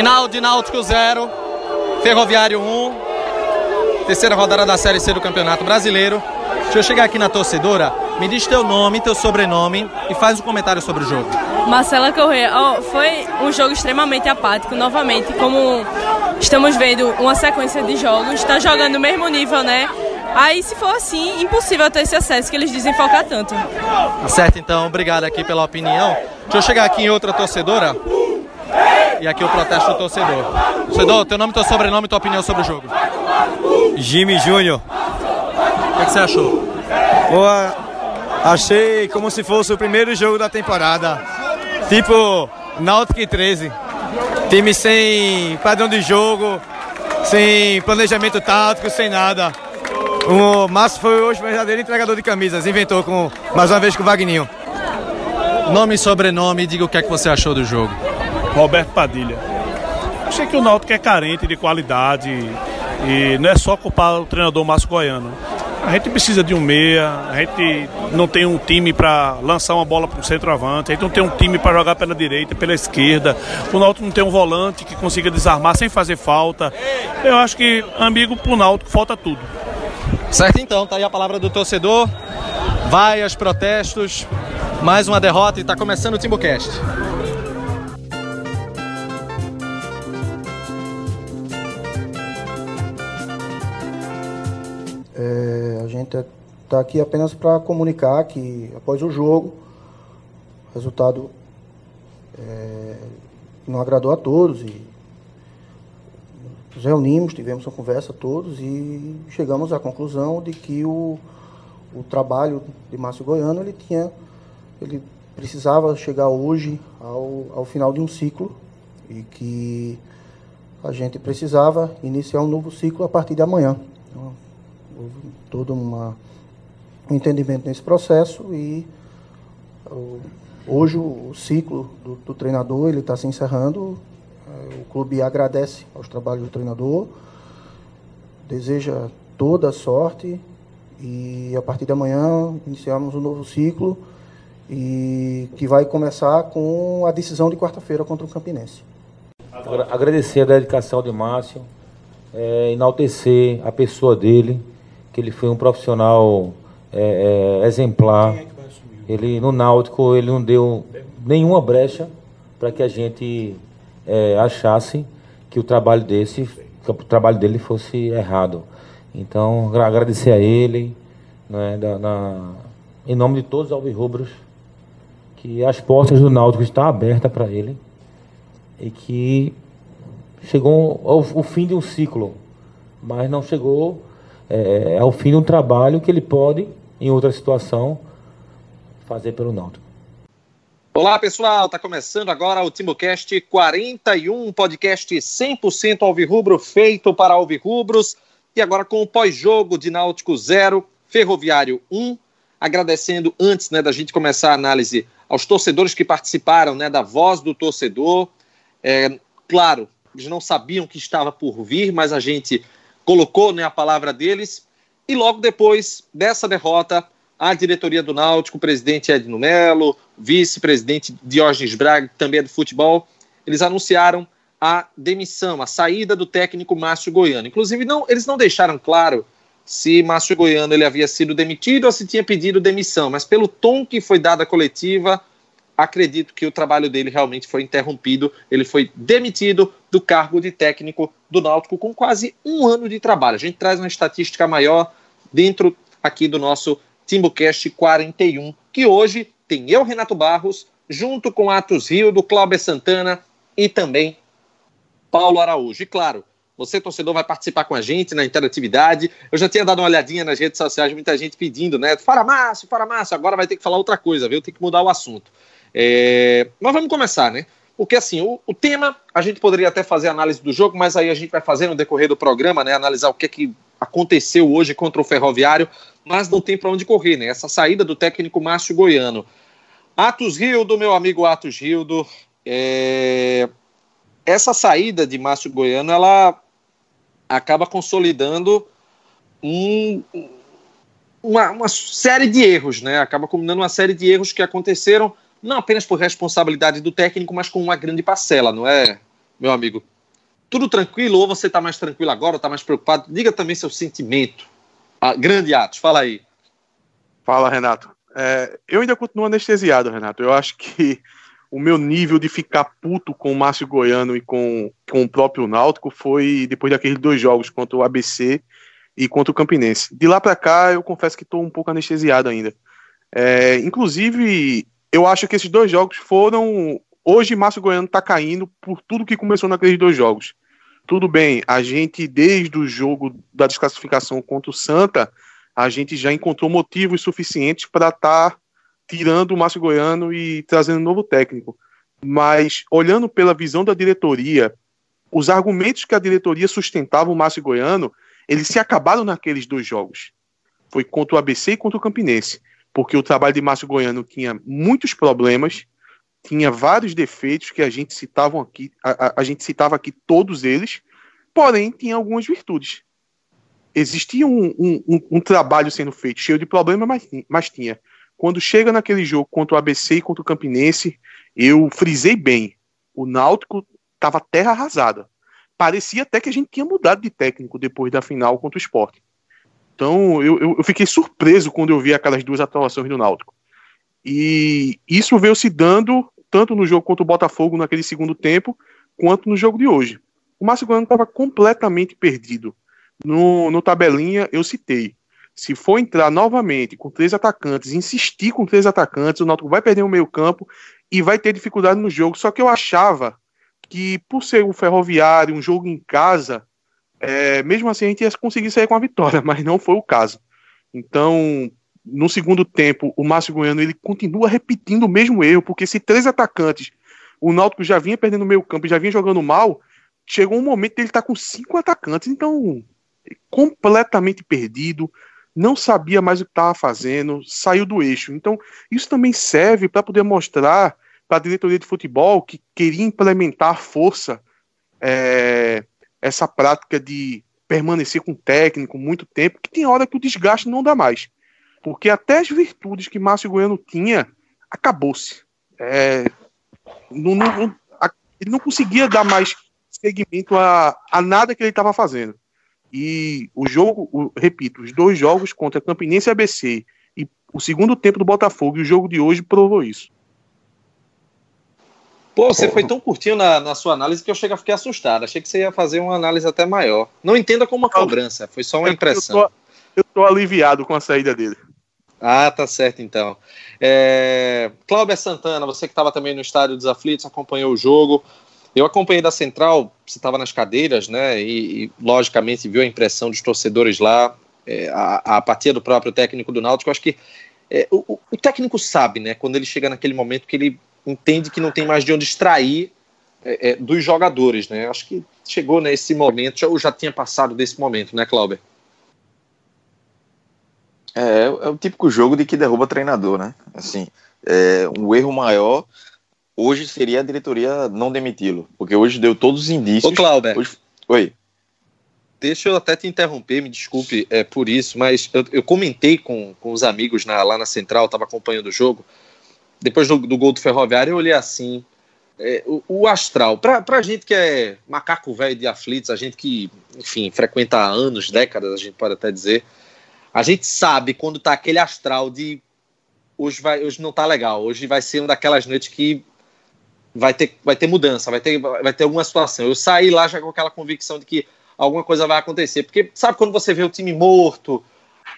Final de Náutico 0, Ferroviário 1, terceira rodada da Série C do Campeonato Brasileiro. Deixa eu chegar aqui na torcedora, me diz teu nome, teu sobrenome e faz um comentário sobre o jogo. Marcela Corrêa, oh, foi um jogo extremamente apático, novamente, como estamos vendo uma sequência de jogos, está jogando no mesmo nível, né? Aí, se for assim, impossível ter esse acesso que eles dizem focar tanto. Tá certo, então, obrigado aqui pela opinião. Deixa eu chegar aqui em outra torcedora. E aqui o protesto do torcedor. Torcedor, teu nome, teu sobrenome e tua opinião sobre o jogo. Jimmy Júnior. O que, que, você achou? Boa, achei como se fosse o primeiro jogo da temporada. Tipo, Náutico 13. Time sem padrão de jogo, sem planejamento tático, sem nada. O Márcio foi hoje o verdadeiro entregador de camisas, inventou com, mais uma vez com o Vagninho. Nome e sobrenome, diga o que é que você achou do jogo. Roberto Padilha. Achei que o Náutico é carente de qualidade e não é só culpar o treinador Márcio Goiano. A gente precisa de um meia, a gente não tem um time para lançar uma bola para o centroavante, a gente não tem um time para jogar pela direita, pela esquerda. O Náutico não tem um volante que consiga desarmar sem fazer falta. Eu acho que, amigo, para o Náutico falta tudo. Certo então, tá aí a palavra do torcedor. Vai aos protestos. Mais uma derrota e está começando o Timbucast. Gente está aqui apenas para comunicar que após o jogo, o resultado é, não agradou a todos e nos reunimos, tivemos uma conversa todos e chegamos à conclusão de que o, o trabalho de Márcio Goiano ele tinha ele precisava chegar hoje ao, ao final de um ciclo e que a gente precisava iniciar um novo ciclo a partir de amanhã. Então, houve todo um entendimento nesse processo e hoje o, ciclo do, do treinador ele está se encerrando. É, o clube agradece aos trabalhos do treinador, deseja toda a sorte e a partir de amanhã iniciamos um novo ciclo e que vai começar com a decisão de quarta-feira contra o Campinense. Agradecer a dedicação de Márcio, é, enaltecer a pessoa dele, ele foi um profissional é, é, exemplar. É ele no Náutico ele não deu nenhuma brecha para que a gente é, achasse que o trabalho desse, que o trabalho dele fosse errado. Então agradecer a ele, né, da, na, em nome de todos os alvirrubros que as portas do Náutico estão abertas para ele e que chegou ao, ao, fim de um ciclo, mas não chegou é, ao fim de um trabalho que ele pode, em outra situação, fazer pelo Náutico. Olá pessoal, está começando agora o TimbuCast 41, podcast 100% alvirrubro feito para alvirrubros e agora com o pós-jogo de Náutico 0, Ferroviário 1, agradecendo antes né, da gente começar a análise aos torcedores que participaram né, da voz do torcedor. É, claro, eles não sabiam que estava por vir, mas a gente colocou né, a palavra deles. E logo depois dessa derrota, a diretoria do Náutico, o presidente Edno Melo, vice-presidente Diógenes Braga, também é do futebol, eles anunciaram a demissão, a saída do técnico Márcio Goiano. Inclusive, não, eles não deixaram claro se Márcio Goiano ele havia sido demitido ou se tinha pedido demissão, mas pelo tom que foi dado à coletiva, acredito que o trabalho dele realmente foi interrompido. Ele foi demitido do cargo de técnico do Náutico com quase um ano de trabalho. A gente traz uma estatística maior dentro aqui do nosso Timbucast 41, que hoje tem eu, Renato Barros, junto com Atos Rio, do Cláudio Santana e também Paulo Araújo. E claro, você, torcedor, vai participar com a gente na interatividade. Eu já tinha dado uma olhadinha nas redes sociais, muita gente pedindo, né? Fora Márcio, fora Márcio, agora vai ter que falar outra coisa, viu? Tem que mudar o assunto. É... Mas vamos começar, né? Porque assim, o, o, tema, a gente poderia até fazer análise do jogo, mas aí a gente vai fazer no decorrer do programa, né? Analisar o que é que aconteceu hoje contra o Ferroviário, mas não tem para onde correr, né? Essa saída do técnico Márcio Goiano. Atos Rildo, meu amigo Atos Rildo, é... essa saída de Márcio Goiano, ela acaba consolidando um, uma, uma, série de erros, né? Acaba combinando uma série de erros que aconteceram não apenas por responsabilidade do técnico, mas com uma grande parcela, não é, meu amigo? Tudo tranquilo ou você está mais tranquilo agora, está mais preocupado? Diga também seu sentimento. Ah, grande Atos, fala aí. Fala, Renato. É, eu ainda continuo anestesiado, Renato. Eu acho que o meu nível de ficar puto com o Márcio Goiano e com, com o próprio Náutico foi depois daqueles dois jogos contra o ABC e contra o Campinense. De lá para cá, eu confesso que estou um pouco anestesiado ainda. É, inclusive, eu acho que esses dois jogos foram. Hoje, Márcio Goiano está caindo por tudo que começou naqueles dois jogos. Tudo bem, a gente, desde o jogo da desclassificação contra o Santa, a gente já encontrou motivos suficientes para estar tá tirando o Márcio Goiano e trazendo um novo técnico. Mas, olhando pela visão da diretoria, os argumentos que a diretoria sustentava o Márcio Goiano, eles se acabaram naqueles dois jogos. Foi contra o ABC e contra o Campinense. Porque o trabalho de Márcio Goiano tinha muitos problemas, tinha vários defeitos que a gente citava aqui, a, a, gente citava aqui todos eles, porém tinha algumas virtudes existia um, um, um, um, trabalho sendo feito, cheio de problemas, mas, mas tinha. Quando chega naquele jogo contra o ABC e contra o Campinense, eu frisei bem. O Náutico estava terra arrasada. Parecia até que a gente tinha mudado de técnico depois da final contra o esporte. Então eu, eu, eu fiquei surpreso quando eu vi aquelas duas atuações do Náutico. E isso veio se dando tanto no jogo contra o Botafogo naquele segundo tempo, quanto no jogo de hoje. O Márcio Goiano estava completamente perdido no, no tabelinha eu citei. Se for entrar novamente com três atacantes, insistir com três atacantes, o Náutico vai perder o meio campo e vai ter dificuldade no jogo. Só que eu achava que, por ser um ferroviário, um jogo em casa, é, mesmo assim a gente ia conseguir sair com a vitória, mas não foi o caso. Então, no segundo tempo, o Márcio Goiano ele continua repetindo o mesmo erro, porque se três atacantes, o Náutico já vinha perdendo o meio campo e já vinha jogando mal, chegou um momento que ele tá com cinco atacantes, então completamente perdido, não sabia mais o que estava fazendo, saiu do eixo. Então, isso também serve para poder mostrar para a diretoria de futebol que queria implementar força é, essa prática de permanecer com o técnico muito tempo, que tem hora que o desgaste não dá mais. Porque até as virtudes que Márcio Goiano tinha, acabou-se. É, não, não, ele não conseguia dar mais seguimento a, a nada que ele estava fazendo. E o jogo, o, repito, os dois jogos contra Campinense e ABC e o segundo tempo do Botafogo e o jogo de hoje provou isso. Pô, você foi tão curtinho na, na, sua análise que eu cheguei a ficar assustado. Achei que você ia fazer uma análise até maior. Não entenda como uma cobrança, foi só uma impressão. Eu tô, eu tô aliviado com a saída dele. Ah, tá certo então. É... Cláudio Santana, você que estava também no Estádio dos Aflitos, acompanhou o jogo. Eu acompanhei da Central, você estava nas cadeiras, né? E, e, logicamente viu a impressão dos torcedores lá, é, a, a, apatia do próprio técnico do Náutico. Eu acho que é, o, o, técnico sabe, né? Quando ele chega naquele momento que ele entende que não tem mais de onde extrair é, é dos jogadores, né? Acho que chegou nesse momento, ou já tinha passado desse momento, né, Clauber? É, é o típico jogo de que derruba treinador, né? Assim, é, um erro maior hoje seria a diretoria não demiti-lo, porque hoje deu todos os indícios. Ô, Cláudio. Hoje... Oi. Deixa eu até te interromper, me desculpe é, por isso, mas eu, eu comentei com, com os amigos na, lá na Central, estava acompanhando o jogo. Depois do, do, gol do Ferroviário, eu olhei assim. É, o, o, astral, para a gente que é macaco velho de aflitos, a gente que, enfim, frequenta anos, décadas, a gente pode até dizer, a gente sabe quando tá aquele astral de hoje, vai, hoje não tá legal, hoje vai ser uma daquelas noites que vai ter, vai ter mudança, vai ter, vai ter alguma situação. Eu saí lá já com aquela convicção de que alguma coisa vai acontecer. Porque sabe quando você vê o time morto,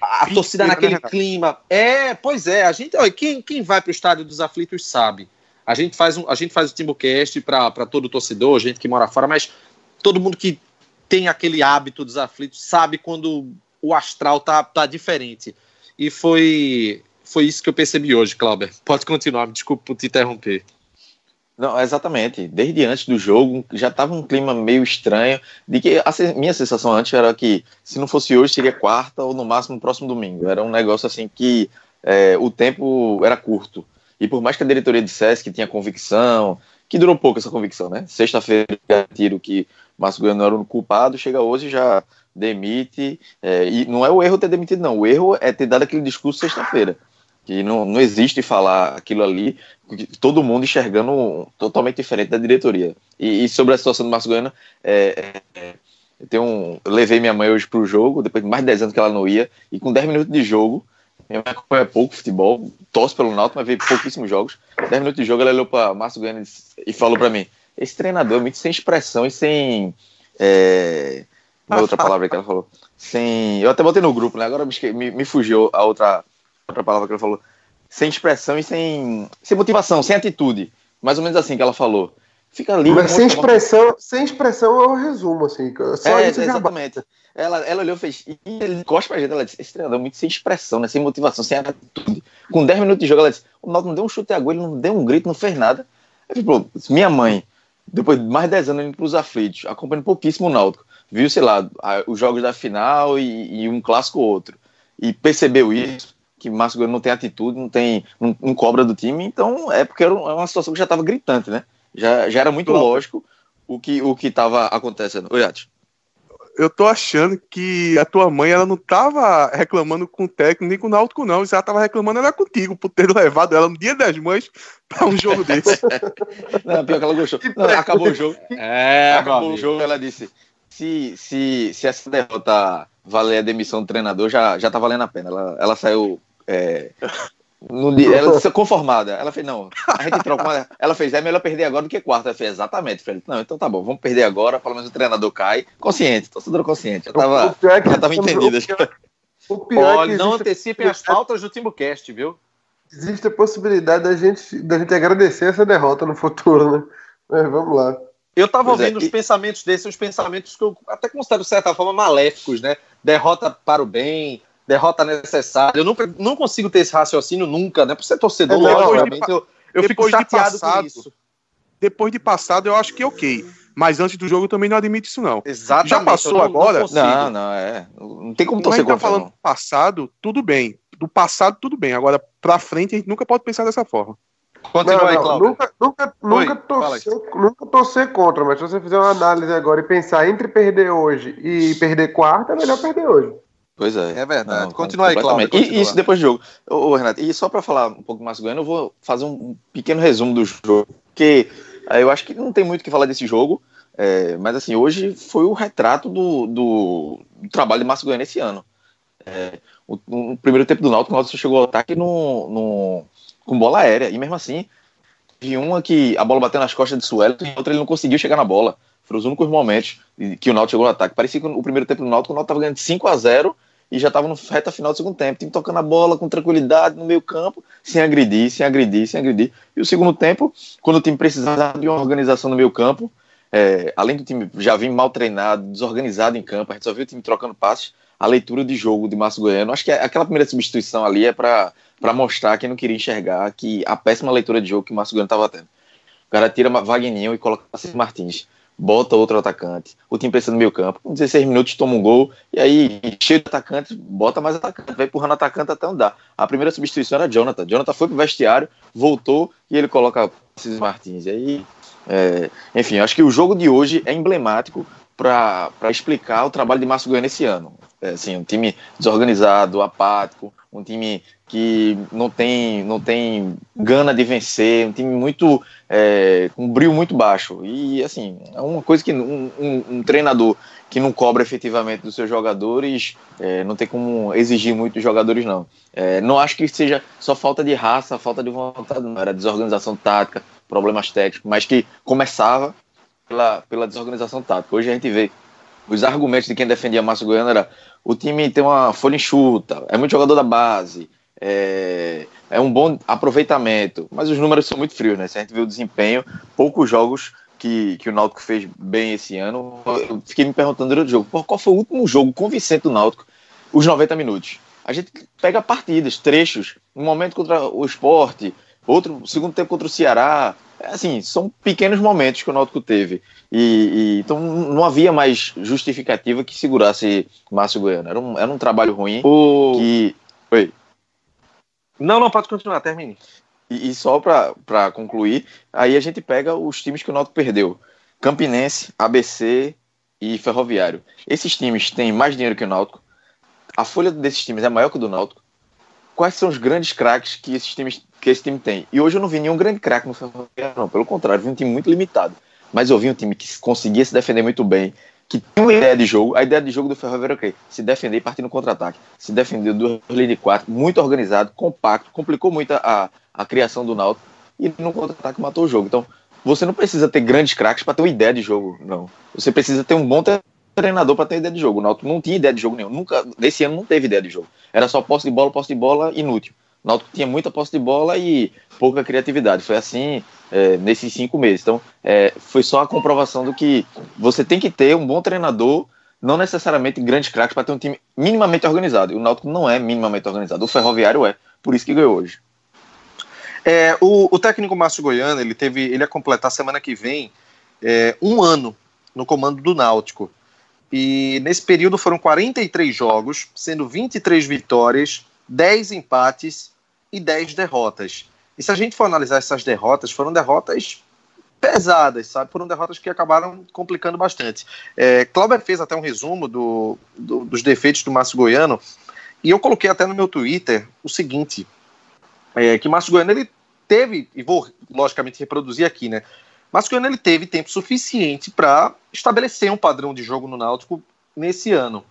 a torcida naquele clima? É, pois é. A gente, olha, quem, quem vai para o estádio dos aflitos sabe. A gente faz, um, a gente faz o Timbucast para todo torcedor, gente que mora fora, mas todo mundo que tem aquele hábito dos aflitos sabe quando o astral tá, tá diferente. E foi, foi isso que eu percebi hoje, Clauber. Pode continuar, me desculpe por te interromper. Não, exatamente. Desde antes do jogo já estava um clima meio estranho. De que a minha sensação antes era que se não fosse hoje seria quarta ou no máximo próximo domingo. Era um negócio assim que é, o tempo era curto. E por mais que a diretoria dissesse que tinha convicção, que durou pouco essa convicção, né? Sexta-feira tiro que Márcio Goiano era o culpado, chega hoje já demite. É, e não é o erro ter demitido, não. O erro é ter dado aquele discurso sexta-feira. Que não, não existe falar aquilo ali, todo mundo enxergando totalmente diferente da diretoria. E, e sobre a situação do Márcio Goiano, é, é, eu, tenho um, eu levei minha mãe hoje pro jogo, depois de mais de 10 anos que ela não ia, e com 10 minutos de jogo, minha mãe acompanha pouco futebol, torce pelo Náutico, mas vê pouquíssimos jogos. 10 minutos de jogo, ela olhou para Márcio Goiano e falou para mim: esse treinador é muito sem expressão e sem. É, outra palavra que ela falou. Sem. Eu até botei no grupo, né? Agora me, me fugiu a outra, outra palavra que ela falou. Sem expressão e sem, sem motivação, sem atitude. Mais ou menos assim que ela falou. Fica ali. Mas sem expressão, sem expressão é o resumo, assim. Só é, isso exatamente. Ela, ela olhou e fez. E ele gosta pra gente. Ela disse: esse treinador é muito sem expressão, né? Sem motivação, sem atitude. Com 10 minutos de jogo, ela disse: o Náutico não deu um chute a gol, ele não deu um grito, não fez nada. Aí falou: minha mãe, depois de mais de 10 anos indo pros aflitos, acompanhando pouquíssimo o Náutico, viu, sei lá, os jogos da final e, e um clássico ou outro. E percebeu isso, que Márcio Gomes não tem atitude, não tem. Não, não, cobra do time, então é porque era uma situação que já estava gritante, né? Já, já era muito lógico o que o que estava acontecendo. Oi, Ati eu tô achando que a tua mãe ela não tava reclamando com o técnico nem com o Náutico, não. Se ela tava reclamando, era contigo, por ter levado ela no dia das mães pra um jogo desse. não, pior que ela gostou. Não, acabou o jogo. É, acabou o jogo, ela disse. Se, se, se essa derrota valer a demissão do treinador, já, já tá valendo a pena. Ela, ela saiu é, no ela disse conformada. Ela fez, não, a gente troca uma... Ela fez, é melhor perder agora do que quarta. Ela fez, exatamente. Falei, não, então tá bom, vamos perder agora, pelo menos o treinador cai. Consciente, torcedor consciente. Já tava, é já tava entendida. O pior, Olha, é não antecipem as faltas do Timbucast, viu? Existe a possibilidade da gente, da gente agradecer essa derrota no futuro, né? Mas vamos lá. Eu tava pois ouvindo é, os e... pensamentos desses, os pensamentos que eu até considero, de certa forma, maléficos, né? Derrota para o bem, derrota necessária. Eu não, não consigo ter esse raciocínio nunca, né? Por ser torcedor, é, eu, eu fico chateado passado, com isso. Depois de passado, eu acho que é ok. Mas antes do jogo eu também não admito isso, não. Exatamente. Já passou não, agora? Não, não, não, é. Não tem como torcer contra. Tá falando do passado, tudo bem. Do passado, tudo bem. Agora, pra frente, a gente nunca pode pensar dessa forma. Continua não, aí, Cláudio. Nunca, nunca, nunca, torcer, nunca torcer contra, mas se você fizer uma análise agora e pensar entre perder hoje e perder quarta, é melhor perder hoje. Pois é. É verdade. Não, continua aí, Cláudio. E isso depois do jogo. Ô, Renato, e só para falar um pouco mais do Goiânia, eu vou fazer um pequeno resumo do jogo, porque eu acho que não tem muito o que falar desse jogo, é, mas assim, hoje foi o retrato do, do, do trabalho de Márcio Goiânia esse ano. É, o, o, primeiro tempo do Náutico, o Náutico chegou ao ataque no, no, com bola aérea, e mesmo assim, de uma que a bola bateu nas costas de Suelton e outra ele não conseguiu chegar na bola. Foram os únicos momentos que o Náutico chegou ao ataque. Parecia que o primeiro tempo do Náutico, o Náutico estava ganhando 5 a 0 e já estava no reta final do segundo tempo. Time tocando a bola com tranquilidade no meio campo, sem agredir, sem agredir, sem agredir. E o segundo tempo, quando o time precisava de uma organização no meio campo, é, além do time já vir mal treinado, desorganizado em campo, a gente só viu o time trocando passes, a leitura de jogo de Márcio Goiano, acho que aquela primeira substituição ali é para mostrar quem não queria enxergar que a péssima leitura de jogo que o Márcio Goiano estava tendo. O cara tira Wagninho e coloca Cícero Martins bota outro atacante. O time precisa no meio campo. Com 16 minutos toma um gol. E aí, cheio de atacante, bota mais atacante. Vai empurrando atacante até dá. A primeira substituição era Jonathan. Jonathan foi pro vestiário, voltou e ele coloca Cis Martins. E aí, é, enfim, acho que o jogo de hoje é emblemático para explicar o trabalho de Márcio Goiânia esse ano. É, assim, um time desorganizado, apático, um time que não tem, não tem gana de vencer, um time muito é, um brilho muito baixo. E assim, é uma coisa que um, um, um treinador que não cobra efetivamente dos seus jogadores, é, não tem como exigir muito dos jogadores, não. É, não acho que seja só falta de raça, falta de vontade, não. Era desorganização tática, problemas técnicos, mas que começava pela, pela desorganização tática. Hoje a gente vê os argumentos de quem defendia Márcio Goiano era o time tem uma folha enxuta, é muito jogador da base, é, é, um bom aproveitamento, mas os números são muito frios, né? Se a gente vê o desempenho, poucos jogos que, que o Náutico fez bem esse ano, eu fiquei me perguntando durante o jogo, qual foi o último jogo convincente do Náutico? Os 90 minutos. A gente pega partidas, trechos, um momento contra o esporte, outro segundo tempo contra o Ceará, assim, são pequenos momentos que o Náutico teve. E, e, então não havia mais justificativa que segurasse Márcio Goiano. Era um, era um trabalho ruim o... que. Oi. Não, não, pode continuar, termine. E, e só para concluir, aí a gente pega os times que o Náutico perdeu: Campinense, ABC e Ferroviário. Esses times têm mais dinheiro que o Náutico. A folha desses times é maior que o do Náutico. Quais são os grandes craques que que esse time tem. E hoje eu não vi nenhum grande craque no Ferroviário, não. Pelo contrário, vi um time muito limitado. Mas eu vi um time que conseguia se defender muito bem, que tem uma ideia de jogo. A ideia de jogo do Ferroviário é okay, se defender e partir no contra-ataque. Se defendeu duas linhas de quatro, muito organizado, compacto, complicou muito a, a criação do Náutico e no contra-ataque matou o jogo. Então, você não precisa ter grandes craques para ter uma ideia de jogo, não. Você precisa ter um bom treinador para ter ideia de jogo. O Náutico não tinha ideia de jogo nenhum. Nunca, nesse ano não teve ideia de jogo. Era só posse de bola, posse de bola inútil. O Náutico tinha muita posse de bola e pouca criatividade. Foi assim é, nesses cinco meses. Então, é, foi só a comprovação do que você tem que ter um bom treinador, não necessariamente grandes craques, para ter um time minimamente organizado. E o Náutico não é minimamente organizado. O Ferroviário é. Por isso que ganhou hoje. É, o, o, técnico Márcio Goiano, ele teve, ele ia completar semana que vem é, um ano no comando do Náutico. E nesse período foram 43 jogos, sendo 23 vitórias, 10 empates e 10 derrotas. E se a gente for analisar essas derrotas, foram derrotas pesadas, sabe? Foram derrotas que acabaram complicando bastante. É, Clauber fez até um resumo do, do, dos defeitos do Márcio Goiano, e eu coloquei até no meu Twitter o seguinte, é, que Márcio Goiano, ele teve, e vou logicamente reproduzir aqui, né? Márcio Goiano, ele teve tempo suficiente para estabelecer um padrão de jogo no Náutico nesse ano.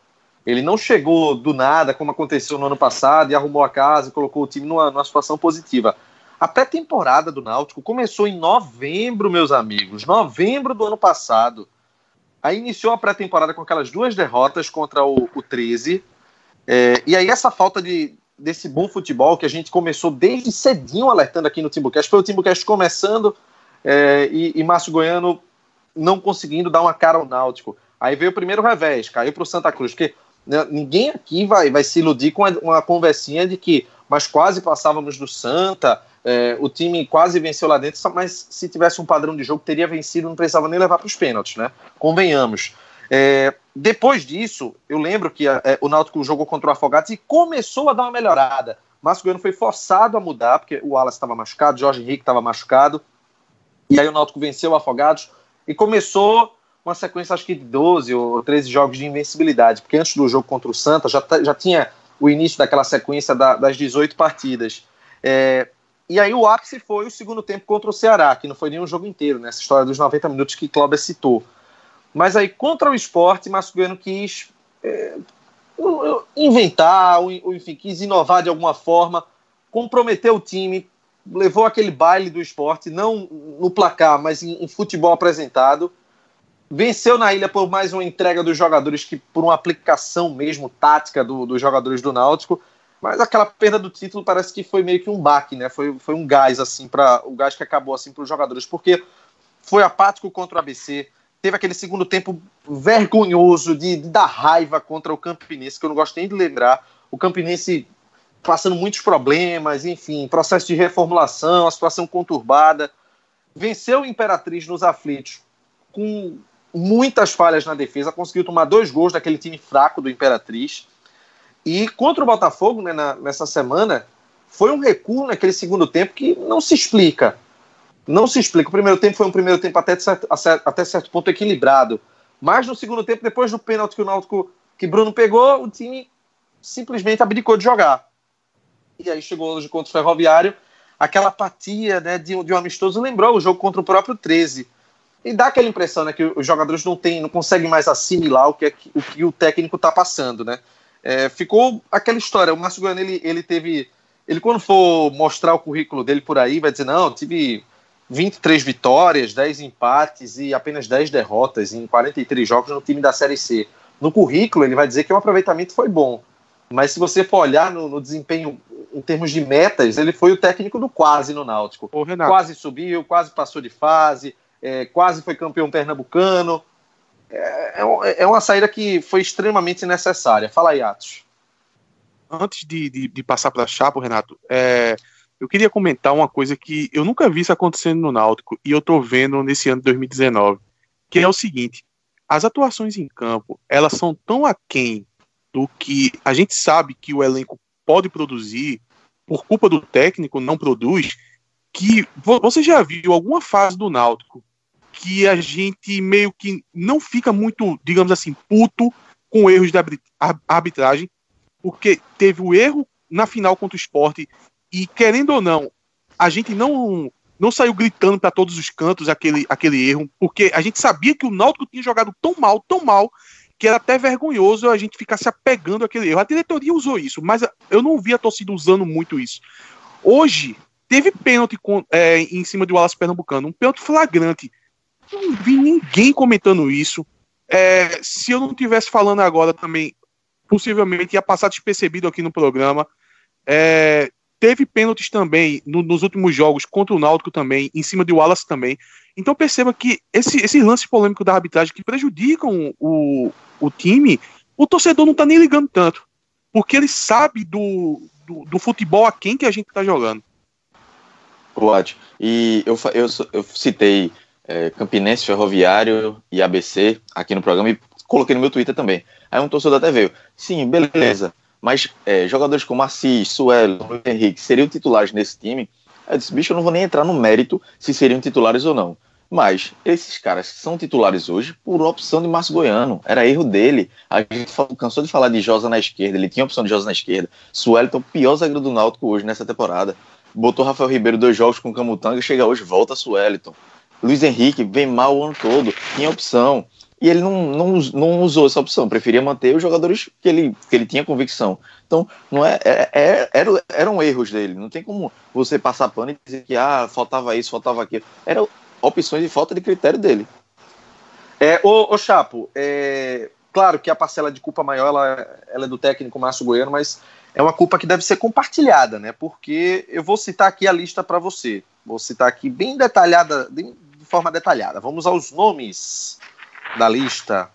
Ele não chegou do nada, como aconteceu no ano passado, e arrumou a casa e colocou o time numa, numa situação positiva. A pré-temporada do Náutico começou em novembro, meus amigos. Novembro do ano passado. Aí iniciou a pré-temporada com aquelas duas derrotas contra o, o 13. É, e aí essa falta de, desse bom futebol que a gente começou desde cedinho alertando aqui no Timbucast. Foi o Timbucast começando é, e, e Márcio Goiano não conseguindo dar uma cara ao Náutico. Aí veio o primeiro revés, caiu para o Santa Cruz. Porque né, ninguém aqui vai, vai se iludir com uma conversinha de que mas quase passávamos do Santa, é, o time quase venceu lá dentro, mas se tivesse um padrão de jogo, teria vencido, não precisava nem levar para os pênaltis, né? Convenhamos. É, depois disso, eu lembro que é, o Náutico jogou contra o Afogados e começou a dar uma melhorada. Márcio Goiano foi forçado a mudar, porque o Wallace estava machucado, Jorge Henrique estava machucado, e aí o Náutico venceu o Afogados e começou uma sequência, acho que de 12 ou 13 jogos de invencibilidade, porque antes do jogo contra o Santa já, já tinha o início daquela sequência da, das 18 partidas. É, e aí o ápice foi o segundo tempo contra o Ceará, que não foi nenhum jogo inteiro, nessa né, história dos 90 minutos que Cláudio citou. Mas aí contra o esporte, Márcio Goiano quis é, inventar, ou, enfim, quis inovar de alguma forma, comprometer o time, levou aquele baile do esporte, não no placar, mas em, em futebol apresentado. Venceu na ilha por mais uma entrega dos jogadores que por uma aplicação mesmo tática do, dos jogadores do Náutico. Mas aquela perda do título parece que foi meio que um baque, né? Foi, foi um gás assim para o gás que acabou assim para os jogadores, porque foi apático contra o ABC. Teve aquele segundo tempo vergonhoso de, de dar raiva contra o Campinense, que eu não gosto nem de lembrar. O Campinense passando muitos problemas, enfim, processo de reformulação, a situação conturbada. Venceu o Imperatriz nos aflitos com muitas falhas na defesa, conseguiu tomar dois gols daquele time fraco do Imperatriz. E contra o Botafogo, né, na, nessa semana, foi um recuo naquele segundo tempo que não se explica. Não se explica. O primeiro tempo foi um primeiro tempo até certo, até certo ponto equilibrado. Mas no segundo tempo, depois do pênalti que o Náutico, que Bruno pegou, o time simplesmente abdicou de jogar. E aí chegou hoje contra o Ferroviário, aquela apatia né, de, de um amistoso lembrou o jogo contra o próprio 13 e dá aquela impressão, né, que os jogadores não têm, não conseguem mais assimilar o que, é, o, que o técnico está passando, né? É, ficou aquela história. O Márcio Goiano, ele, ele teve. Ele, quando for mostrar o currículo dele por aí, vai dizer: não, tive 23 vitórias, 10 empates e apenas 10 derrotas em 43 jogos no time da Série C. No currículo, ele vai dizer que o aproveitamento foi bom. Mas se você for olhar no, no desempenho em termos de metas, ele foi o técnico do quase no Náutico. Quase subiu, quase passou de fase, é, quase foi campeão pernambucano. É, é, é, uma saída que foi extremamente necessária. Fala aí, Atos. Antes de, de, de passar para a Chapo, Renato, é, eu queria comentar uma coisa que eu nunca vi isso acontecendo no Náutico e eu estou vendo nesse ano de 2019, que é o seguinte: as atuações em campo elas são tão aquém do que a gente sabe que o elenco pode produzir por culpa do técnico não produz que você já viu alguma fase do Náutico que a gente meio que não fica muito, digamos assim, puto com erros de arbitragem, porque teve o erro na final contra o esporte, e querendo ou não, a gente não não saiu gritando para todos os cantos aquele, aquele erro, porque a gente sabia que o Náutico tinha jogado tão mal, tão mal, que era até vergonhoso a gente ficar se apegando àquele erro. A diretoria usou isso, mas eu não vi a torcida usando muito isso. Hoje, teve pênalti com, é, em cima do Wallace Pernambucano, um pênalti flagrante. Não vi ninguém comentando isso. É, se eu não estivesse falando agora também, possivelmente ia passar despercebido aqui no programa. É, teve pênaltis também no, nos últimos jogos contra o Náutico também, em cima de Wallace também. Então perceba que esse, esse lance polêmico da arbitragem que prejudicam o, o time, o torcedor não tá nem ligando tanto. Porque ele sabe do, do, do futebol a quem que a gente tá jogando. Pode. E eu, eu, eu citei é, Campinense, Ferroviário e ABC aqui no programa e coloquei no meu Twitter também. Aí um torcedor até veio. Sim, beleza. Mas é, jogadores como Assis, Suelo, Luiz Henrique seriam titulares nesse time. Eu disse, bicho, eu não vou nem entrar no mérito se seriam titulares ou não. Mas esses caras são titulares hoje por opção de Márcio Goiano. Era erro dele. A gente cansou de falar de Josa na esquerda. Ele tinha opção de Josa na esquerda. Suelton, o pior zagueiro do Náutico hoje nessa temporada. Botou Rafael Ribeiro dois jogos com o Camutanga. Chega hoje, volta Suelton. Luiz Henrique vem mal o ano todo. Tinha opção. E ele não, não, não usou essa opção, preferia manter os jogadores que ele, que ele tinha convicção. Então, não é, é, é eram, erros dele. Não tem como você passar pano e dizer que ah, faltava isso, faltava aquilo. Eram opções de falta de critério dele. É, ô, ô Chapo, é, claro que a parcela de culpa maior ela, ela é do técnico Márcio Goiano, mas é uma culpa que deve ser compartilhada, né? Porque eu vou citar aqui a lista para você. Vou citar aqui bem detalhada, de forma detalhada. Vamos aos nomes da lista.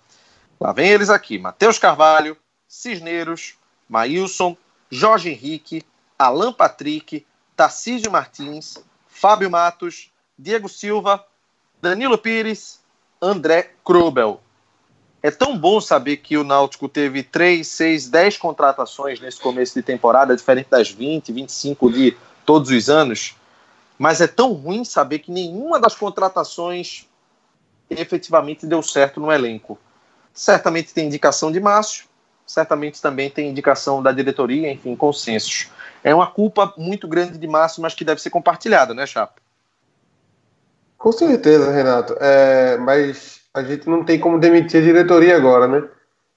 Lá vem eles aqui: Matheus Carvalho, Cisneiros, Maílson, Jorge Henrique, Alan Patrick, Tarcísio Martins, Fábio Matos, Diego Silva, Danilo Pires, André Krobel. É tão bom saber que o Náutico teve 3, 6, 10 contratações nesse começo de temporada, diferente das 20, 25 de todos os anos. Mas é tão ruim saber que nenhuma das contratações efetivamente deu certo no elenco. Certamente tem indicação de Márcio, certamente também tem indicação da diretoria, enfim, consensos. É uma culpa muito grande de Márcio, mas que deve ser compartilhada, né, Chapa? Com certeza, Renato. É, mas a gente não tem como demitir a diretoria agora, né?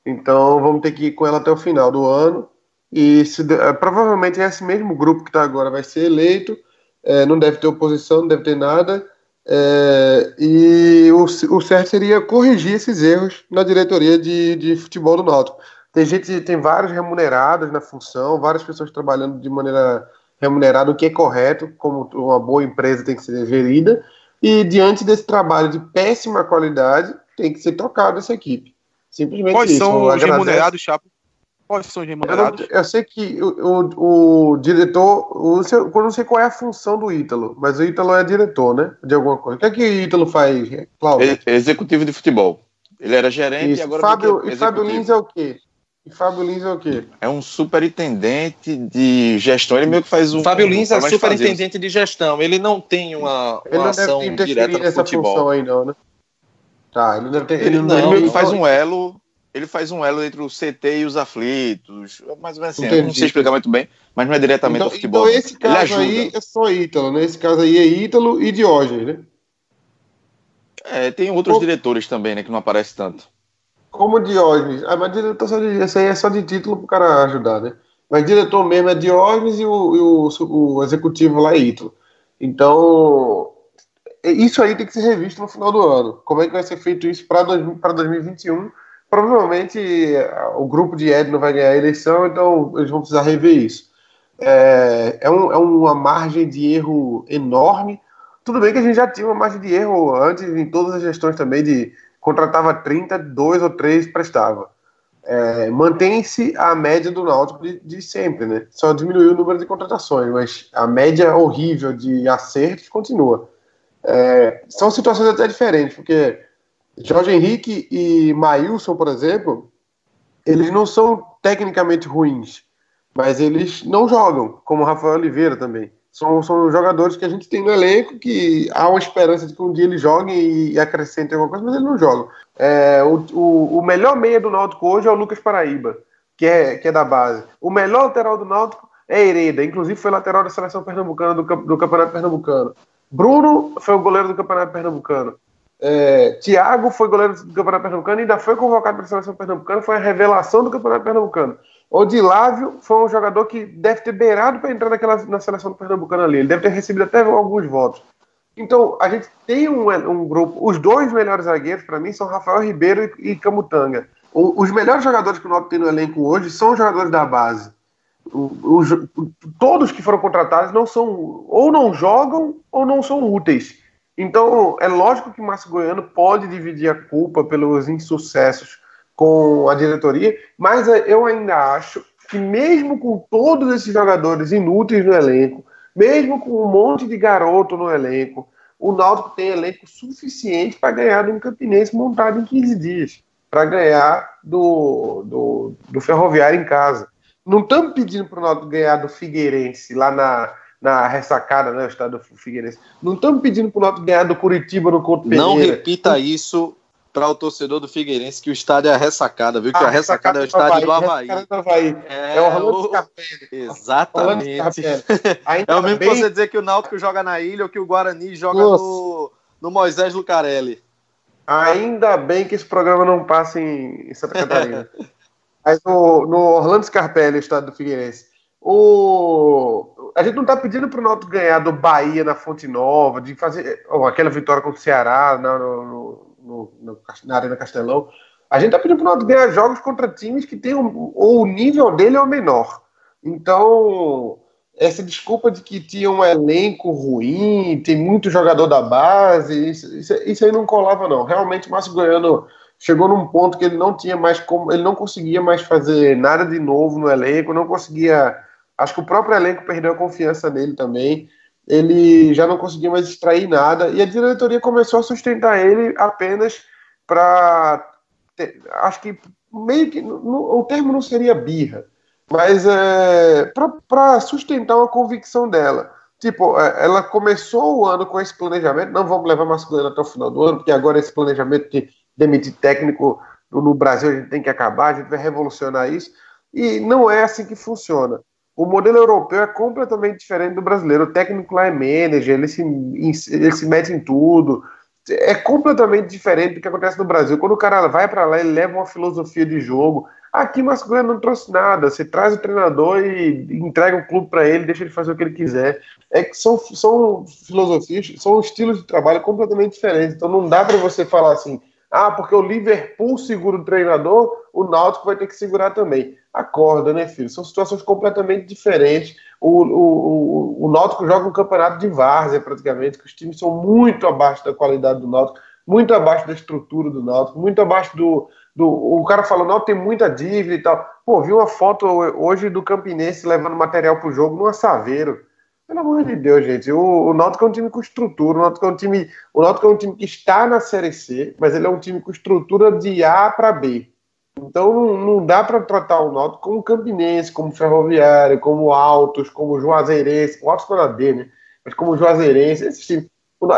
Então vamos ter que ir com ela até o final do ano. E se, é, provavelmente esse mesmo grupo que está agora vai ser eleito. É, não deve ter oposição, não deve ter nada. É, e o, o certo seria corrigir esses erros na diretoria de, de futebol do Náutico. Tem gente, tem vários remunerados na função, várias pessoas trabalhando de maneira remunerada, o que é correto, como uma boa empresa tem que ser gerida, e diante desse trabalho de péssima qualidade, tem que ser trocada essa equipe. Simplesmente Quais isso. são os remunerados, Chapo? Quais são os remunerados? Eu, eu sei que o, o, o diretor, o, eu não sei qual é a função do Ítalo, mas o Ítalo é diretor, né? De alguma coisa. O que é que o Ítalo faz, Cláudio? É executivo de futebol. Ele era gerente Isso. e agora Fábio, é E Fábio Lins é o quê? E Fábio Lins é o quê? É um superintendente de gestão. Ele meio que faz um. Fábio Lins é superintendente de gestão. Ele não tem uma, ele não ação deve direta no essa futebol. função aí, não, né? Tá, ele, deve ter, ele, ele não, ele faz um elo ele faz um elo entre o CT e os aflitos. Mais ou menos assim, eu não sei explicar muito bem, mas não é diretamente então, ao futebol. Então esse caso aí é só Ítalo, né? Esse caso aí é Ítalo e Diógenes, né? É, tem outros diretores também, né, que não aparece tanto. Como Diógenes. Ah, mas diretor só de, esse aí é só de título pro cara ajudar, né? Mas diretor mesmo é Diógenes e o, e o, o executivo lá é Ítalo. Então, isso aí tem que ser revisto no final do ano. Como é que vai ser feito isso para 2021? Provavelmente o grupo de Ed não vai ganhar a eleição, então eles vão precisar rever isso. É, é, um, é uma margem de erro enorme. Tudo bem que a gente já tinha uma margem de erro antes, em todas as gestões também, de contratava 30, dois ou três prestava. É, Mantém-se a média do Náutico de, de, sempre, né? Só diminuiu o número de contratações, mas a média horrível de acertos continua. É, são situações até diferentes, porque Jorge Henrique e Maílson, por exemplo, eles não são tecnicamente ruins, mas eles não jogam, como Rafael Oliveira também. São, são jogadores que a gente tem no elenco que há uma esperança de que um dia eles joguem e acrescentem alguma coisa, mas eles não jogam. É, o, o, o, melhor meia do Náutico hoje é o Lucas Paraíba, que é, que é da base. O melhor lateral do Náutico é Hereda, inclusive foi lateral da seleção pernambucana do, do Campeonato Pernambucano. Bruno foi o goleiro do Campeonato Pernambucano. É, Thiago foi goleiro do Campeonato Pernambucano ainda foi convocado para a seleção pernambucana, foi a revelação do Campeonato Pernambucano. Odilávio foi um jogador que deve ter beirado para entrar naquela, na seleção do Pernambucano ali. Ele deve ter recebido até alguns votos. Então, a gente tem um, um grupo. Os dois melhores zagueiros, para mim, são Rafael Ribeiro e, e Camutanga. O, os melhores jogadores que o Náutico tem no elenco hoje são os jogadores da base. Os, todos que foram contratados não são ou não jogam ou não são úteis. Então é lógico que o Márcio Goiano pode dividir a culpa pelos insucessos com a diretoria, mas eu ainda acho que mesmo com todos esses jogadores inúteis no elenco, mesmo com um monte de garoto no elenco, o Náutico tem elenco suficiente para ganhar de um Campinense montado em 15 dias, para ganhar do, do, do Ferroviário em casa. Não estamos pedindo para o Náutico ganhar do Figueirense lá na, na ressacada, né, o estado do Figueirense. Não estamos pedindo para o Náutico ganhar do Curitiba no Couto Não repita isso para o torcedor do Figueirense que o estádio é a ressacada, viu? Que a, a ressacada, é o estádio do Havaí. Do Havaí. É, é o Rolando Scarpelli. Exatamente. é o mesmo bem... que você dizer que o Náutico joga na ilha ou que o Guarani joga no, no Moisés Lucarelli. Ainda bem que esse programa não passa em, Santa Catarina. Mas no, no Orlando Scarpelli, o estado do Figueirense, o... a gente não está pedindo para o Náutico ganhar do Bahia na Fonte Nova, de fazer oh, aquela vitória contra o Ceará no, no, no, no na Arena Castelão. A gente está pedindo para o Náutico ganhar jogos contra times que tem um, ou o nível dele é o menor. Então, essa desculpa de que tinha um elenco ruim, tem muito jogador da base, isso, isso, isso aí não colava, não. Realmente, o Márcio Goiano chegou num ponto que ele não tinha mais como, ele não conseguia mais fazer nada de novo no elenco, não conseguia. Acho que o próprio elenco perdeu a confiança nele também. Ele já não conseguia mais extrair nada e a diretoria começou a sustentar ele apenas para. Acho que meio que. No, o termo não seria birra, mas é, para sustentar uma convicção dela. Tipo, é, ela começou o ano com esse planejamento, não vamos levar masculino até o final do ano, porque agora esse planejamento de demitir técnico no Brasil, a gente tem que acabar, a gente vai revolucionar isso. E não é assim que funciona. O modelo europeu é completamente diferente do brasileiro. O técnico lá é manager, ele se, ele se mete em tudo. É completamente diferente do que acontece no Brasil. Quando o cara vai para lá, ele leva uma filosofia de jogo. Aqui, Masculino não trouxe nada. Você traz o treinador e entrega o clube para ele, deixa ele fazer o que ele quiser. É que são, são filosofias, são estilos de trabalho completamente diferentes. Então não dá para você falar assim, ah, porque o Liverpool segura o treinador, o Náutico vai ter que segurar também. Acorda, né, filho? São situações completamente diferentes. O, o, o, o Náutico joga um campeonato de várzea, praticamente, que os times são muito abaixo da qualidade do Náutico, muito abaixo da estrutura do Náutico, muito abaixo do. do o cara falou, não, tem muita dívida e tal. Pô, vi uma foto hoje do Campinense levando material pro jogo numa Saveiro. Pelo amor de Deus, gente. O, o Náutico é um time com estrutura. O Náutico é um time, o Náutico é um time que está na Série C, mas ele é um time com estrutura de A para B. Então não, não dá para tratar o Náutico como Campinense, como Ferroviário, como Altos, como Juazeirense. O Altos foi na D, né? Mas como Juazeirense, esses times.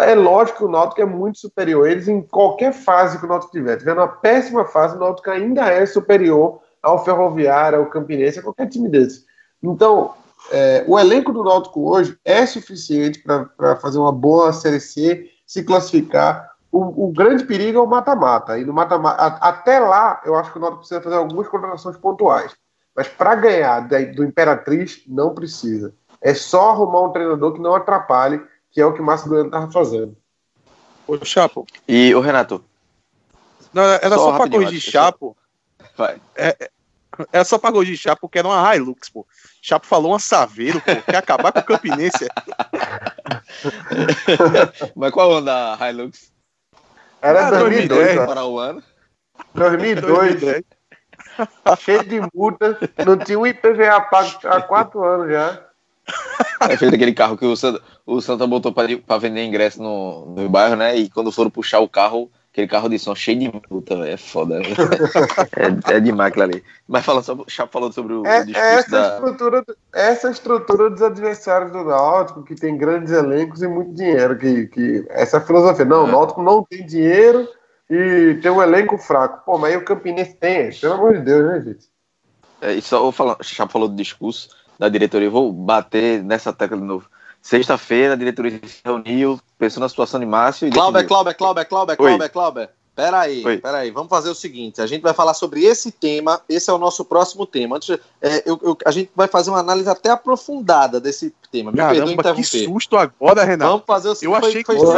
É lógico que o Náutico é muito superior a eles em qualquer fase que o Náutico tiver. Tiver uma péssima fase, o Náutico ainda é superior ao Ferroviário, ao Campinense, a qualquer time desse. Então, é, o elenco do Náutico hoje é suficiente para fazer uma boa Série C, se classificar. O, o grande perigo é o mata-mata. E no mata-mata, até lá, eu acho que o Náutico precisa fazer algumas contratações pontuais. Mas para ganhar do Imperatriz, não precisa. É só arrumar um treinador que não atrapalhe, que é o que o Márcio Goiano estava fazendo. O Chapo. E o Renato? Não, era só, só para corrigir Chapo. Vai. É, é era só para corrigir Chapo, porque era uma Hilux, pô. Chapo falou uma Saveiro, pô, quer acabar com o Campinense. Mas qual onda a Hilux? Era ah, 2010. Para o ano. 2002. Cheio de multa. Não tinha um IPVA pago há quatro anos já. É feito aquele carro que o Santa, o Santa botou para vender ingresso no, no bairro, né? E quando foram puxar o carro, Aquele carro de som cheio de multa. É foda. é, é demais aquilo ali. Mas falando sobre, Chapo falando sobre o, é, essa da... estrutura, essa estrutura dos adversários do Náutico, que tem grandes elencos e muito dinheiro. Que, que, essa filosofia. Não, o é. Náutico não tem dinheiro e tem um elenco fraco. Pô, mas aí o Campinense tem. Pelo amor de Deus, né, gente? É, e só falando, Chapo falou do discurso. da diretoria. Eu vou bater nessa tecla de novo. Sexta-feira, a diretoria se reuniu, pensou na situação de Márcio e. Cláudio, Cláudio, Cláudio, Cláudio, Cláudio, Cláudio. Peraí, Oi. peraí, vamos fazer o seguinte: a gente vai falar sobre esse tema, esse é o nosso próximo tema. Antes, é, eu, eu, a gente vai fazer uma análise até aprofundada desse tema. Me Caramba, que susto agora, Renato. Vamos fazer o seguinte: eu achei foi, que foi,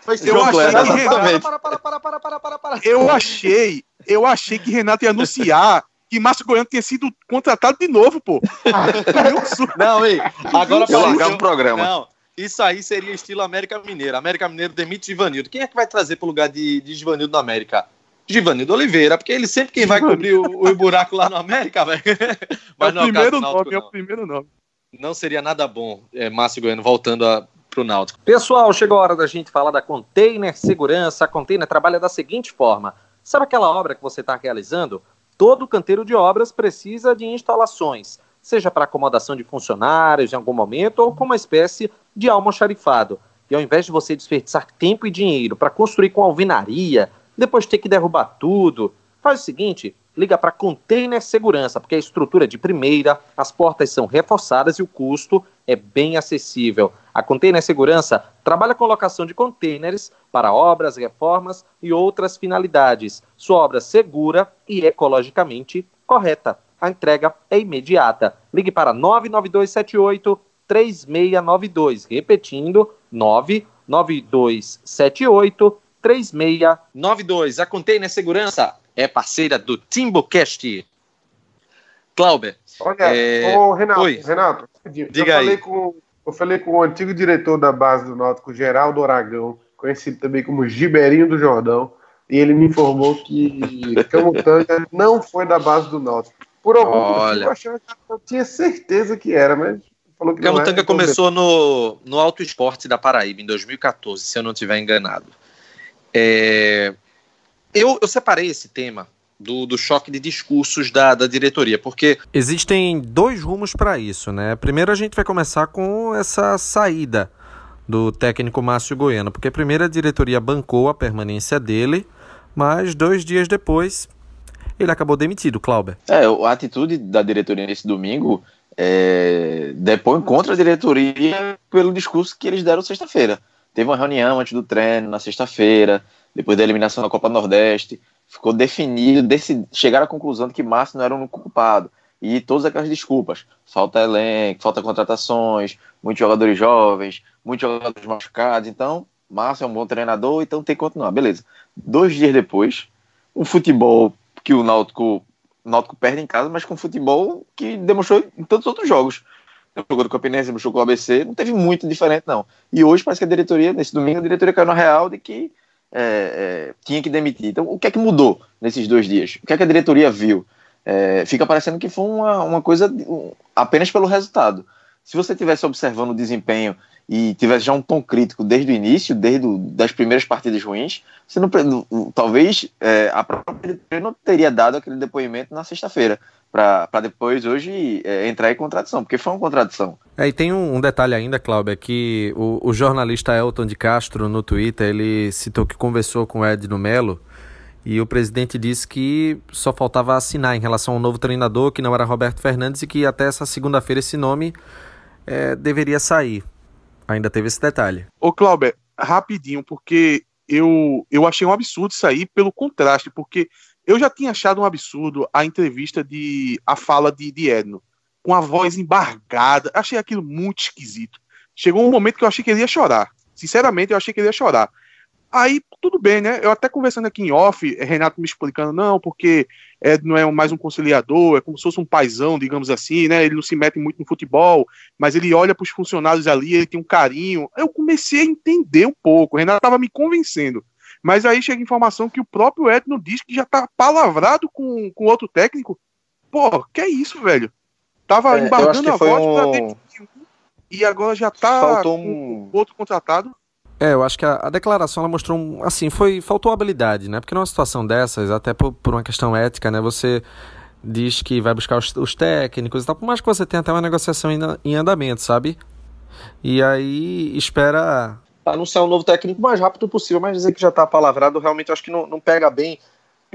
foi, foi, eu achei que Renato... para, para, para, para, para, para, para. Eu achei, eu achei que Renato ia anunciar que Márcio Goiano tinha sido contratado de novo, pô. não, ei, agora eu largar um programa. Não, isso aí seria estilo América Mineiro. América Mineiro demite Givanildo. Quem é que vai trazer para o lugar de, de Givanildo no América? Givanildo Oliveira, porque ele sempre quem vai cobrir o, o buraco lá no América, velho. Mas é o primeiro nome, é o primeiro nome. Não seria nada bom, é, Márcio Goiano, voltando a, para o Náutico. Pessoal, chegou a hora da gente falar da Container Segurança. A Container trabalha da seguinte forma: sabe aquela obra que você está realizando? Todo canteiro de obras precisa de instalações, seja para acomodação de funcionários em algum momento ou como uma espécie de almoxarifado. E ao invés de você desperdiçar tempo e dinheiro para construir com alvenaria, depois ter que derrubar tudo, faz o seguinte: liga para Container Segurança, porque a estrutura é de primeira, as portas são reforçadas e o custo é bem acessível. A Container Segurança trabalha com locação de containers para obras, reformas e outras finalidades. Sua obra segura e ecologicamente correta. A entrega é imediata. Ligue para 99278 3692. Repetindo, 99278 3692. A Container Segurança é parceira do Timbocast. Clauber. Olha, é... ô, Renato, Oi. Renato, Diga eu falei aí. Com, eu falei com o antigo diretor da base do Náutico, Geraldo Aragão, conhecido também como Giberinho do Jordão, e ele me informou que Camutanga não foi da base do Náutico. Por algum Olha. motivo, eu, tinha certeza que era, mas falou que Camutanga não era, começou no, no Alto Esporte da Paraíba em 2014, se eu não estiver enganado. É, eu, eu separei esse tema do, do, choque de discursos da, da diretoria, porque. Existem dois rumos para isso, né? Primeiro a gente vai começar com essa saída do técnico Márcio Goiano, porque primeiro a diretoria bancou a permanência dele, mas dois dias depois ele acabou demitido, Clauber. É, a atitude da diretoria nesse domingo é, depõe contra a diretoria pelo discurso que eles deram sexta-feira. Teve uma reunião antes do treino, na sexta-feira, depois da eliminação da Copa Nordeste, ficou definido, decid... chegaram à conclusão de que Márcio não era único culpado. E todas aquelas desculpas, falta elenco, falta contratações, muitos jogadores jovens, muitos jogadores machucados, então Márcio é um bom treinador, então tem que continuar, beleza. Dois dias depois, um futebol que o Náutico, o Náutico perde em casa, mas com futebol que demonstrou em tantos outros jogos. Jogou do Campinense, jogou o ABC, não teve muito diferente não. E hoje parece que a diretoria, nesse domingo, a diretoria caiu na real de que é, é, tinha que demitir. Então, o que é que mudou nesses dois dias? O que é que a diretoria viu? É, fica parecendo que foi uma, uma coisa apenas pelo resultado. Se você tivesse observando o desempenho e tivesse já um tom crítico desde o início, desde o, das primeiras partidas ruins, você não, talvez é, a própria diretoria não teria dado aquele depoimento na sexta-feira para depois hoje é, entrar em contradição, porque foi uma contradição. É, e tem um, um detalhe ainda, Cláudio, é que o, o, jornalista Elton de Castro no Twitter, ele citou que conversou com o Edno Melo e o presidente disse que só faltava assinar em relação ao novo treinador, que não era Roberto Fernandes e que até essa segunda-feira esse nome é, deveria sair. Ainda teve esse detalhe. Ô Cláudio, rapidinho, porque eu, eu achei um absurdo isso aí pelo contraste, porque eu já tinha achado um absurdo a entrevista de. a fala de, de Edno, com a voz embargada. Achei aquilo muito esquisito. Chegou um momento que eu achei que ele ia chorar. Sinceramente, eu achei que ele ia chorar. Aí, tudo bem, né? Eu até conversando aqui em off, Renato me explicando, não, porque Ed não é mais um conciliador, é como se fosse um paizão, digamos assim, né? Ele não se mete muito no futebol, mas ele olha para os funcionários ali, ele tem um carinho. Eu comecei a entender um pouco. O Renato estava me convencendo. Mas aí chega a informação que o próprio Edno diz que já tá palavrado com, com outro técnico. Pô, que é isso, velho? Tava é, embargando a voz um... pra demitir e agora já tá faltou um... outro contratado. É, eu acho que a, a, declaração ela mostrou um, assim, foi faltou habilidade, né? Porque numa situação dessas, até por, por uma questão ética, né, você diz que vai buscar os, os, técnicos e tal, por mais que você tenha até uma negociação em, em andamento, sabe? E aí espera anunciar um novo técnico o mais rápido possível, mas dizer que já está palavrado realmente acho que não, não pega bem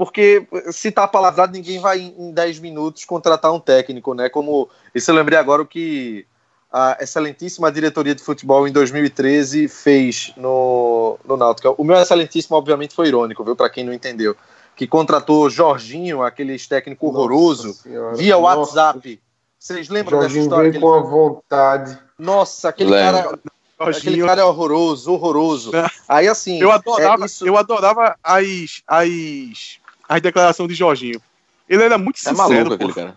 porque se tá palavrado, ninguém vai em 10 minutos contratar um técnico, né? Como isso eu lembrei agora o que a excelentíssima diretoria de futebol em 2013 fez no, no Náutico. O meu excelentíssimo, obviamente, foi irônico, viu? Para quem não entendeu. Que contratou Jorginho, aquele técnico horroroso, senhora, via nossa. WhatsApp. Vocês lembram Jorginho dessa história? Vem com a vontade. Nossa, aquele cara. Aquele cara é horroroso, horroroso. Aí assim. Eu adorava, é isso... eu adorava as, as, as declarações de Jorginho. Ele era muito sincero. É maluco aquele cara.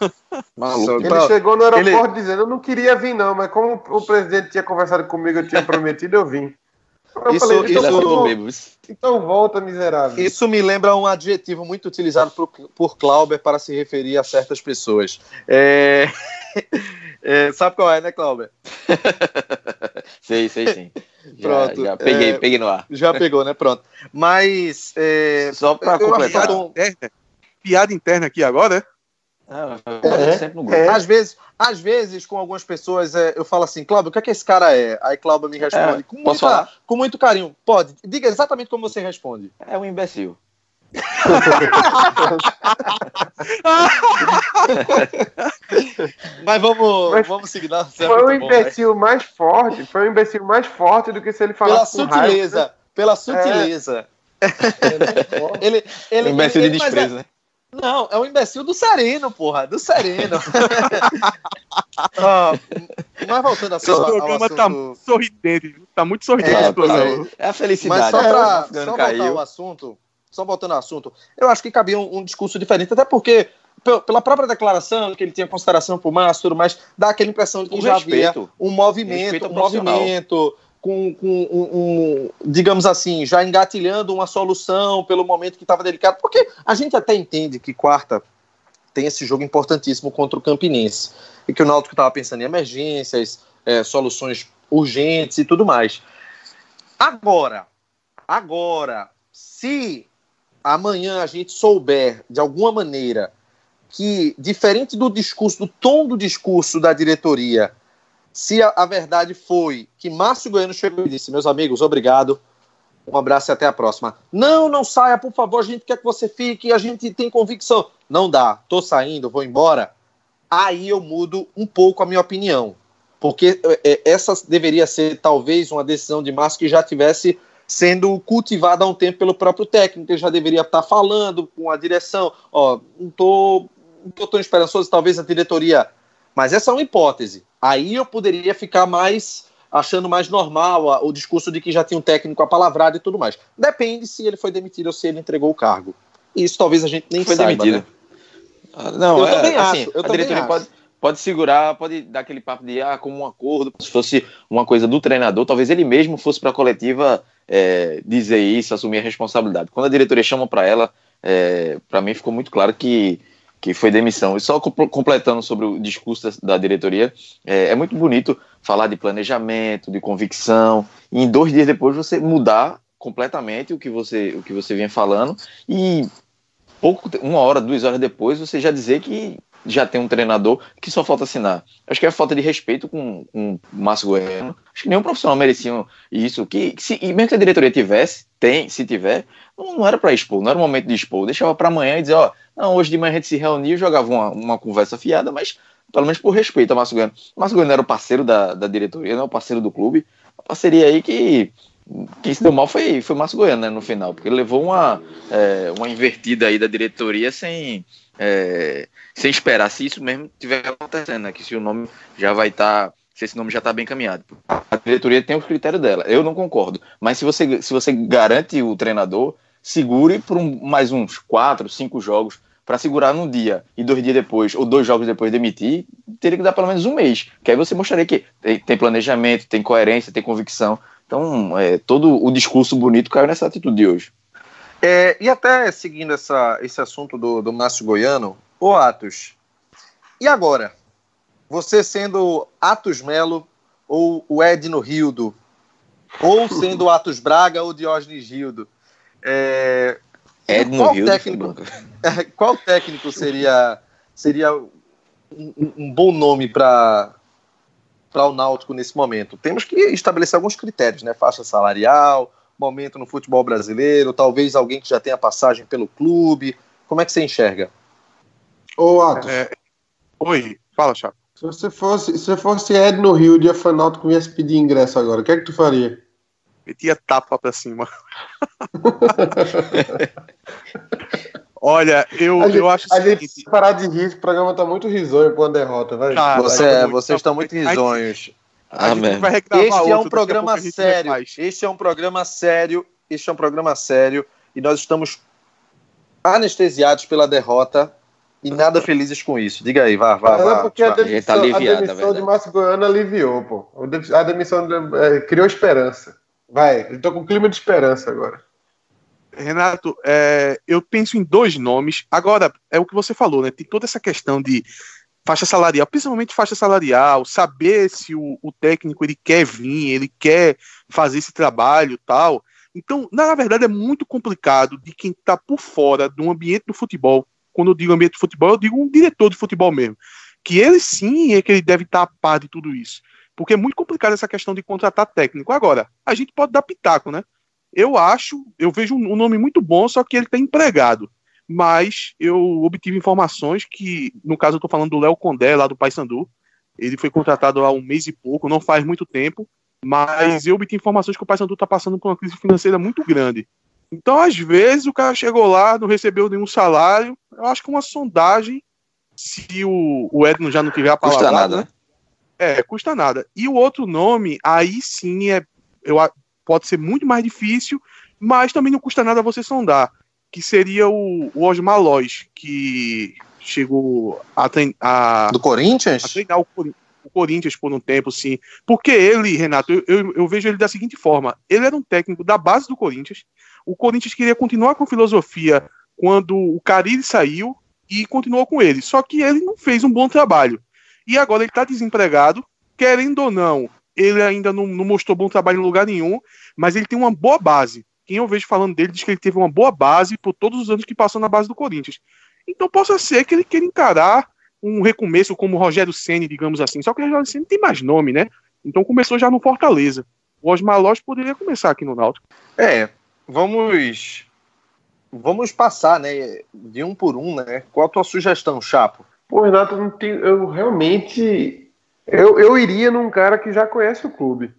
Maluco. Ele chegou no aeroporto ele... dizendo: Eu não queria vir, não, mas como o presidente tinha conversado comigo, eu tinha prometido, eu vim. Eu isso, falei, então, isso, então volta, miserável. Isso me lembra um adjetivo muito utilizado por, por Clauber para se referir a certas pessoas. É... é, sabe qual é, né, Clauber? sei, sei sim. Pronto. Já, peguei, é, peguei no ar. Já pegou, né? Pronto. Mas. É, Só para completar. Piada interna, piada interna aqui agora, né? É, é, às, vezes, às vezes, com algumas pessoas, é, eu falo assim, Cláudio, o que é que esse cara é? Aí Cláudio me responde é, com, muita, com muito carinho. Pode, diga exatamente como você responde. É um imbecil. Mas vamos, Mas vamos seguir. foi o um imbecil bom, mais forte, foi o um imbecil mais forte do que se ele falasse pela sutileza, raiva. Pela sutileza. É. ele, ele, um imbecil ele, de desprezo, né? Não, é um imbecil do Sereno, porra, do Sereno. ah, mas voltando a Esse programa tá assunto... tá sorridente, tá muito sorridente é, é, é, a felicidade. Mas só pra só voltar ao assunto, só voltando ao assunto, eu acho que cabia um, um discurso diferente, até porque pela própria declaração que ele tinha consideração por Márcio, mas dá aquela impressão de que o já respeito. havia um movimento, um movimento com, com um, um, digamos assim, já engatilhando uma solução pelo momento que estava delicado, porque a gente até entende que quarta tem esse jogo importantíssimo contra o Campinense e que o Náutico estava pensando em emergências, é, soluções urgentes e tudo mais. Agora, agora, se amanhã a gente souber de alguma maneira que, diferente do discurso, do tom do discurso da diretoria, se a, a, verdade foi que Márcio Goiano chegou e disse: Meus amigos, obrigado, um abraço e até a próxima. Não, não saia, por favor, a gente quer que você fique, a gente tem convicção. Não dá, tô saindo, vou embora. Aí eu mudo um pouco a minha opinião. Porque é, é, essa deveria ser talvez uma decisão de Márcio que já tivesse sendo cultivada há um tempo pelo próprio técnico, ele já deveria estar falando com a direção, ó, não tô, não tô tão esperançoso, talvez a diretoria mas essa é uma hipótese. Aí eu poderia ficar mais achando mais normal o discurso de que já tinha um técnico apalavrado e tudo mais. Depende se ele foi demitido ou se ele entregou o cargo. Isso talvez a gente nem foi saiba, demitido. Né? Ah, não, eu é, também assim, acho. Eu a diretoria pode, pode segurar, pode dar aquele papo de ah, como um acordo, se fosse uma coisa do treinador, talvez ele mesmo fosse para a coletiva é, dizer isso, assumir a responsabilidade. Quando a diretoria chama para ela, é, para mim ficou muito claro que que foi demissão. E só completando sobre o discurso da, diretoria, é, é, muito bonito falar de planejamento, de convicção, e em dois dias depois você mudar completamente o que você, o que você vinha falando, e pouco, uma hora, duas horas depois, você já dizer que já tem um treinador que só falta assinar. Acho que é falta de respeito com, com o Márcio Goiano. Acho que nenhum profissional merecia isso. Que, que se, e mesmo que a diretoria tivesse, tem, se tiver, não, não era para expor, não era o momento de expor. Deixava para amanhã e dizer, ó, não, hoje de manhã a gente se reuniu, jogava uma, uma conversa fiada, mas pelo menos por respeito a Márcio Goiano. Márcio Goiano era o parceiro da, da diretoria, não é o parceiro do clube. Uma parceria aí que quem se deu mal foi, foi Márcio Goiano, né, no final, porque ele levou uma, é, uma invertida aí da diretoria sem, é, sem esperar se isso mesmo estiver acontecendo, né, que se o nome já vai estar, tá, se esse nome já está bem caminhado. A diretoria tem o critério dela, eu não concordo, mas se você, se você garante o treinador, segure por um, mais uns quatro, cinco jogos para segurar num dia e dois dias depois, ou dois jogos depois demitir, teria que dar pelo menos um mês. Que aí você mostraria que tem, tem planejamento, tem coerência, tem convicção. Então, é, todo o discurso bonito caiu nessa atitude de hoje. É, e até seguindo essa, esse assunto do, do Márcio Goiano, ô Atos, e agora? Você sendo Atos Melo ou o Edno Rildo, ou sendo Atos Braga ou Diógenes Rildo, é, Edno qual Rildo técnico, qual técnico seria, seria um, um bom nome para para o Náutico nesse momento? Temos que estabelecer alguns critérios, né? Faixa salarial, momento no futebol brasileiro? Talvez alguém que já tenha passagem pelo clube? Como é que você enxerga? Ô, Atos. É... Oi, fala, Chapo. Se você fosse, se você fosse Ed no Rio, de Afanalto que viesse pedir ingresso agora, o que é que tu faria? Metia tapa pra cima. Olha, eu, a gente, eu acho a gente se parar de rir, o programa tá muito risonho com a derrota, vai. Tá, Você, tá vocês estão muito risonhos. Ah, este é um programa sério. Este é um programa sério. Este é um programa sério. E nós estamos anestesiados pela derrota e nada felizes com isso. Diga aí, vá, vá, vá. É porque a demissão, tá a demissão de Márcio Goiano aliviou, pô. A demissão de, é, criou esperança. Vai, eu tô com clima de esperança agora. Renato, é, eu penso em dois nomes. Agora, é o que você falou, né? Tem toda essa questão de faixa salarial, principalmente faixa salarial, saber se o, o técnico ele quer vir, ele quer fazer esse trabalho tal. Então, na verdade, é muito complicado de quem está por fora do ambiente do futebol. Quando eu digo ambiente do futebol, eu digo um diretor de futebol mesmo. Que ele sim é que ele deve estar a par de tudo isso. Porque é muito complicado essa questão de contratar técnico. Agora, a gente pode dar pitaco, né? Eu acho, eu vejo um nome muito bom, só que ele está empregado. Mas eu obtive informações que, no caso, eu estou falando do Léo Condé, lá do Paysandu. Ele foi contratado há um mês e pouco, não faz muito tempo. Mas eu obtive informações que o Paysandu está passando por uma crise financeira muito grande. Então, às vezes, o cara chegou lá, não recebeu nenhum salário. Eu acho que uma sondagem, se o, o Edno já não tiver a palavra. Custa nada, né? É, custa nada. E o outro nome, aí sim, é, eu, pode ser muito mais difícil, mas também não custa nada você sondar, que seria o, o Osmar Lois, que chegou a, a do Corinthians? A treinar o, o, Corinthians por um tempo, sim. Porque ele, Renato, eu, eu, eu, vejo ele da seguinte forma: ele era um técnico da base do Corinthians. O Corinthians queria continuar com filosofia quando o Carille saiu e continuou com ele. Só que ele não fez um bom trabalho. E agora ele está desempregado, querendo ou não, ele ainda não, não, mostrou bom trabalho em lugar nenhum, mas ele tem uma boa base. Quem eu vejo falando dele diz que ele teve uma boa base por todos os anos que passou na base do Corinthians. Então possa ser que ele queira encarar um recomeço como Rogério Ceni, digamos assim. Só que o Rogério Ceni tem mais nome, né? Então começou já no Fortaleza. O Osmar Lopes poderia começar aqui no Náutico. É, vamos vamos passar, né, de um por um, né? Qual a tua sugestão, Chapo? Pô, Renato, não tem, eu realmente eu, eu iria num cara que já conhece o clube.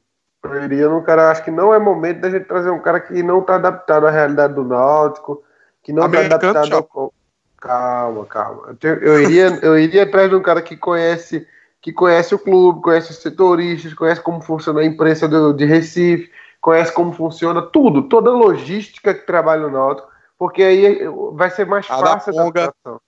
Eu iria num cara, acho que não é momento da gente trazer um cara que não está adaptado à realidade do Náutico, que não está adaptado ao... Calma, calma. Eu, eu, iria, eu iria atrás de um cara que conhece que conhece o clube, conhece os setoristas, conhece como funciona a imprensa do, de Recife, conhece como funciona tudo, toda a logística que trabalha no Náutico, porque aí vai ser mais fácil a adaptação.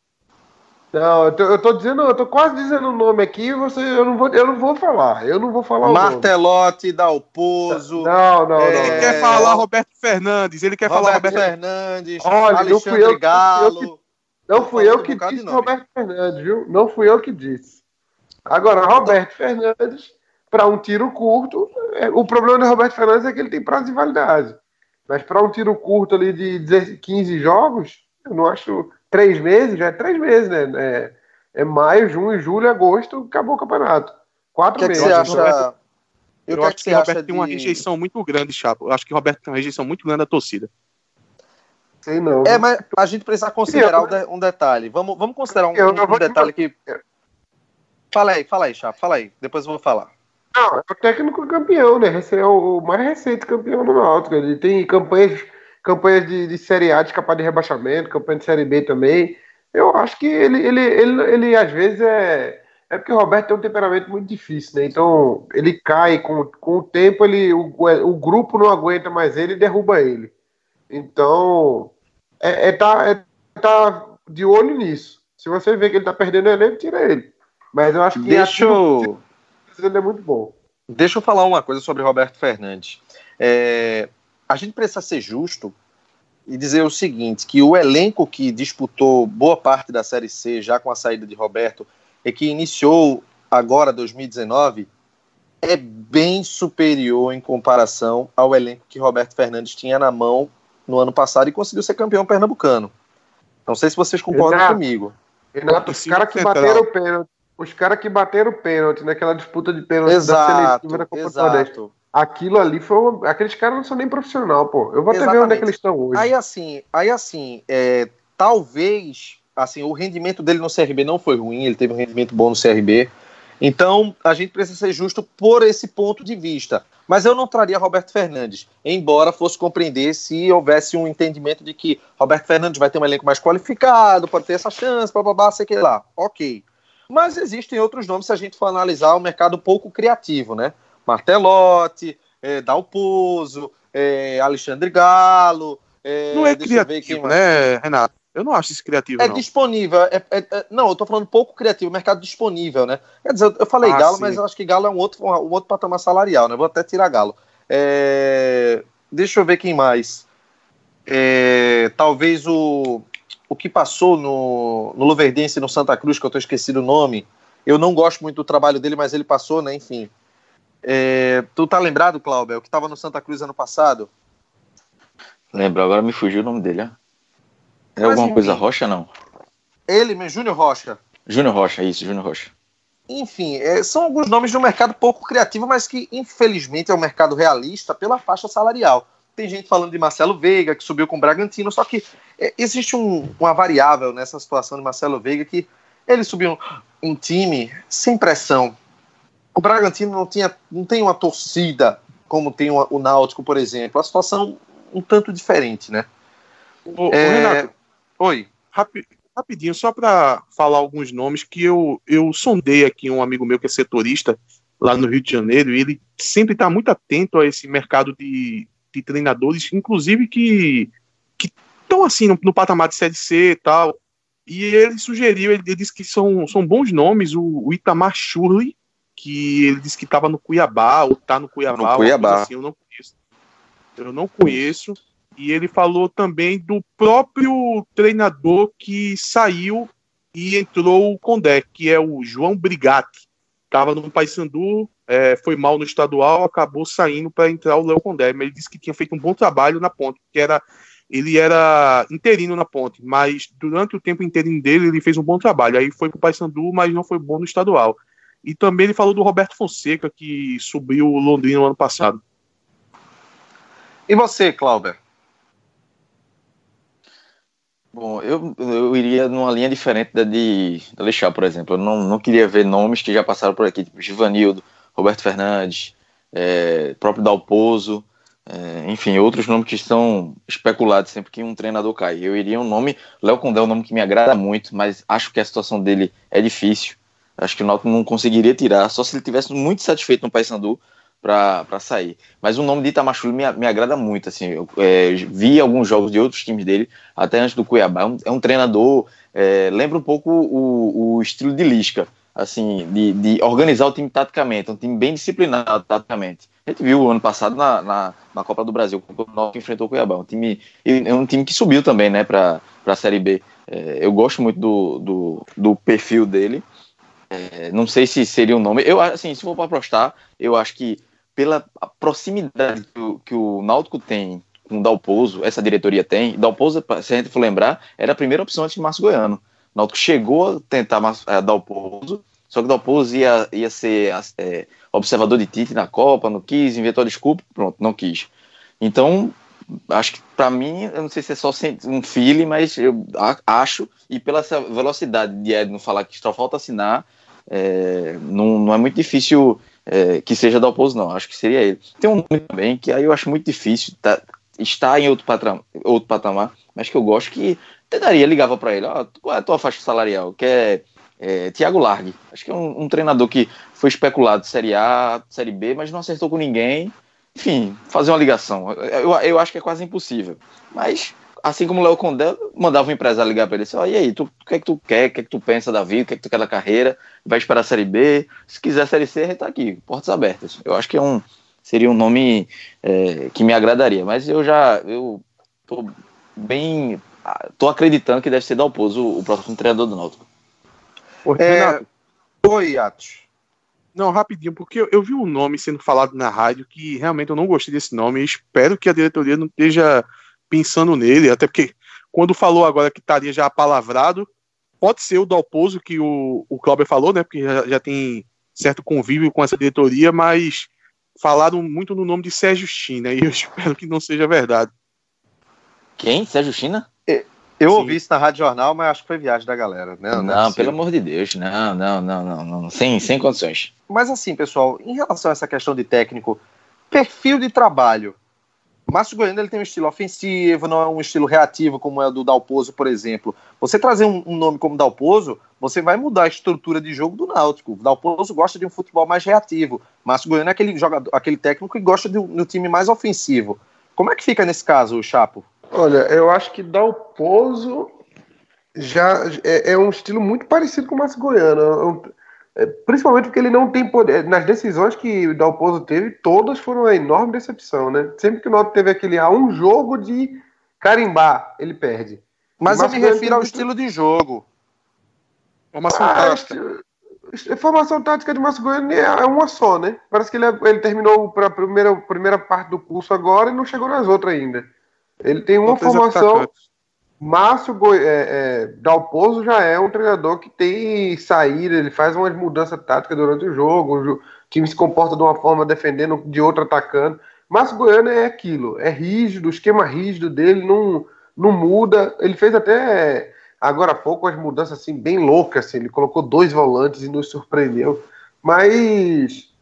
Não, eu tô, eu tô, dizendo, eu tô quase dizendo o nome aqui, você, eu não vou, eu não vou falar, eu não vou falar Martelote, Dalpozo. Não, não, é... não. Ele quer falar Roberto Fernandes, ele quer Roberto falar Roberto Fernandes. Olha, não fui eu, Galo. não fui eu que, disse Roberto Fernandes, viu? Não fui eu que disse. Agora, Roberto Fernandes, para um tiro curto, é, o problema do Roberto Fernandes é que ele tem prazo de validade. Mas para um tiro curto ali de 15 jogos, eu não acho três meses, já é três meses, né? É, é maio, junho, julho, agosto, acabou o campeonato. Quatro que meses. Que você acha... Eu, eu acho que, que o Roberto de... tem uma rejeição muito grande, Chapo. Eu acho que o Roberto tem uma rejeição muito grande da torcida. Sei não. É, mas a gente precisa considerar eu... um detalhe. Vamos, vamos considerar um, eu, eu um detalhe que. Fala aí, fala aí, Chapo, fala aí. Depois eu vou falar. Não, é o técnico campeão, né? Esse é o mais recente campeão no Náutico. Ele tem campanhas campanhas de, de Série A de capaz de rebaixamento, campanha de Série B também. Eu acho que ele, ele, ele, ele às vezes é. É porque o Roberto tem um temperamento muito difícil, né? Então ele cai com, com o tempo, ele, o, o grupo não aguenta mais ele e derruba ele. Então é, é, tá, é tá de olho nisso. Se você vê que ele tá perdendo o elenco, tira ele. Mas eu acho que Deixa eu... ele é muito bom. Deixa eu falar uma coisa sobre Roberto Fernandes. É, a gente precisa ser justo e dizer o seguinte, que o elenco que disputou boa parte da Série C, já com a saída de Roberto, e que iniciou agora 2019, é bem superior em comparação ao elenco que Roberto Fernandes tinha na mão no ano passado e conseguiu ser campeão pernambucano. Não sei se vocês concordam Renato, comigo. Renato, os caras que bateram o pênalti, os caras que bateram o pênalti naquela disputa de pênalti exato, da seletiva da Copa exato. Aquilo ali foi. Uma... Aqueles caras não são nem profissional, pô. Eu vou até ver onde é que eles estão hoje. Aí assim, aí assim, é, talvez assim, o rendimento dele no CRB não foi ruim, ele teve um rendimento bom no CRB. Então, a gente precisa ser justo por esse ponto de vista. Mas eu não traria Roberto Fernandes, embora fosse compreender se houvesse um entendimento de que Roberto Fernandes vai ter um elenco mais qualificado, pode ter essa chance, blá, sei que lá. Ok. Mas existem outros nomes se a gente for analisar o mercado pouco criativo, né? Martelotti, é, Dalpozo, é, Alexandre Galo. É, não é criativo, né, Renato? Eu não acho isso criativo. É não. disponível. É, é, é, não, eu tô falando pouco criativo, mercado disponível, né? Quer dizer, eu falei ah, Galo, sim. mas eu acho que Galo é um outro, um outro patamar salarial, né? Vou até tirar Galo. É, deixa eu ver quem mais. É, talvez o, o que passou no, no Luverdense no Santa Cruz, que eu tô esquecido o nome. Eu não gosto muito do trabalho dele, mas ele passou, né? Enfim. É, tu tá lembrado, Cláudio, o que tava no Santa Cruz ano passado? Lembro, agora me fugiu o nome dele. É Mas, alguma coisa Rocha, não? Ele, Júnior Rocha. Júnior Rocha, isso, Júnior Rocha. Enfim, é, são alguns nomes de um mercado pouco criativo, mas que infelizmente é um mercado realista pela faixa salarial. Tem gente falando de Marcelo Veiga, que subiu com o Bragantino, só que é, existe um, uma variável nessa situação de Marcelo Veiga que ele subiu um, um time sem pressão, o Bragantino não, tinha, não tem uma torcida como tem o, o Náutico, por exemplo. A situação um tanto diferente, né? Ô, é... Renato, oi. Rapi, rapidinho, só para falar alguns nomes que eu, eu sondei aqui um amigo meu que é setorista lá no Rio de Janeiro e ele sempre está muito atento a esse mercado de, de treinadores, inclusive que estão assim no, no, patamar de Série C e tal. E ele sugeriu, ele, ele disse que são, são bons nomes, o, o Itamar Schurli, que ele disse que estava no Cuiabá, ou está no Cuiabá. No Cuiabá. Assim, eu não conheço. Eu não conheço. E ele falou também do próprio treinador que saiu e entrou o Condé, que é o João Brigatti. Estava no Paysandu, é, foi mal no estadual, acabou saindo para entrar o Léo Condé. Mas ele disse que tinha feito um bom trabalho na ponte, que era ele era interino na ponte, mas durante o tempo interino dele ele fez um bom trabalho. Aí foi para o Paysandu, mas não foi bom no estadual. E também ele falou do Roberto Fonseca, que subiu o Londrina no ano passado. E você, Clauber? Bom, eu, eu iria numa linha diferente da de Alexandre, por exemplo. Eu não, não queria ver nomes que já passaram por aqui, tipo Givanildo, Roberto Fernandes, é, próprio Dalpozo, é, enfim, outros nomes que estão especulados sempre que um treinador cai. Eu iria um nome, Léo Condé é um nome que me agrada muito, mas acho que a situação dele é difícil. Acho que o Náutico não conseguiria tirar, só se ele tivesse muito satisfeito no Paysandu para sair. Mas o nome de Itamachule me, me agrada muito. Assim, eu é, vi alguns jogos de outros times dele, até antes do Cuiabá. É um, é um treinador, é, lembra um pouco o, o estilo de Lisca, assim, de, de, organizar o time taticamente, um time bem disciplinado taticamente. A gente viu ano passado na, na, na Copa do Brasil, quando o Náutico enfrentou o Cuiabá. Um time, é um time que subiu também né, para a Série B. É, eu gosto muito do, do, do perfil dele. É, não sei se seria o um nome. Eu, assim, se for para apostar, eu acho que pela proximidade que o, que o Náutico tem com o Dalpozo, essa diretoria tem, Dalpozo, se a gente for lembrar, era a primeira opção antes de Márcio Goiano. O Náutico chegou a tentar é, Dalpozo, só que Dalpozo ia, ia ser é, observador de Tite na Copa, não quis, inventou a desculpa, pronto, não quis. Então, acho que para mim, eu não sei se é só um feeling, mas eu acho, e pela velocidade de Edno falar que só falta assinar, é, não, não é muito difícil é, que seja da oposição, não. Acho que seria ele. Tem um nome também que aí eu acho muito difícil tá, estar em outro, patamar, outro patamar, mas que eu gosto que tentaria, ligava para ele: qual é a tua faixa salarial? Que é, é Thiago Largue. Acho que é um, um, treinador que foi especulado Série A, Série B, mas não acertou com ninguém. Enfim, fazer uma ligação. Eu, eu acho que é quase impossível. Mas assim como o Léo Condé mandava o empresário ligar para ele assim, oh, e aí, tu, o que é que tu quer, o que é que tu pensa da vida, o que é que tu quer da carreira, vai esperar a Série B, se quiser a Série C, a gente tá aqui, portas abertas. Eu acho que é um, seria um nome é, que me agradaria, mas eu já, eu tô bem, tô acreditando que deve ser Dalpozo o, o próximo treinador do Náutico. É... Oi, Atos. Não, rapidinho, porque eu, eu, vi um nome sendo falado na rádio que realmente eu não gostei desse nome e espero que a diretoria não esteja pensando nele, até porque quando falou agora que estaria já palavrado, pode ser o Dalpozo que o, o Cláudio falou, né? Porque já, já, tem certo convívio com essa diretoria, mas falaram muito no nome de Sérgio China e eu espero que não seja verdade. Quem? Sérgio China? Eu Sim. ouvi isso na Rádio Jornal, mas acho que foi viagem da galera, né? Não, não pelo amor de Deus, não, não, não, não, não, sem, sem condições. Mas assim, pessoal, em relação a essa questão de técnico, perfil de trabalho. Márcio Goiano ele tem um estilo ofensivo, não é um estilo reativo como é o do Dalpozo, por exemplo. Você trazer um, um, nome como Dalpozo, você vai mudar a estrutura de jogo do Náutico. O Dalpozo gosta de um futebol mais reativo. Márcio Goiano é aquele jogador, aquele técnico que gosta de um, de um time mais ofensivo. Como é que fica nesse caso, Chapo? Olha, eu acho que Dalpozo já é, é, um estilo muito parecido com o Márcio Goiano. É, é, principalmente porque ele não tem poder. Nas decisões que o Dalpozo teve, todas foram uma enorme decepção, né? Sempre que o Náutico teve aquele a ah, um jogo de carimbar, ele perde. Mas eu me refiro ao estilo de jogo. Formação ah, tática. Formação tática de Márcio Goiano é uma só, né? Parece que ele, é, ele terminou para a primeira, primeira parte do curso agora e não chegou nas outras ainda. Ele tem uma formação. Márcio Goi... é, é, Dalpozo já é um treinador que tem saída, ele faz umas mudanças táticas durante o jogo, o time se comporta de uma forma defendendo, de outra atacando. Márcio Goiano é aquilo, é rígido, o esquema rígido dele não, não muda. Ele fez até agora há pouco umas mudanças assim, bem loucas, assim, ele colocou dois volantes e nos surpreendeu. Mas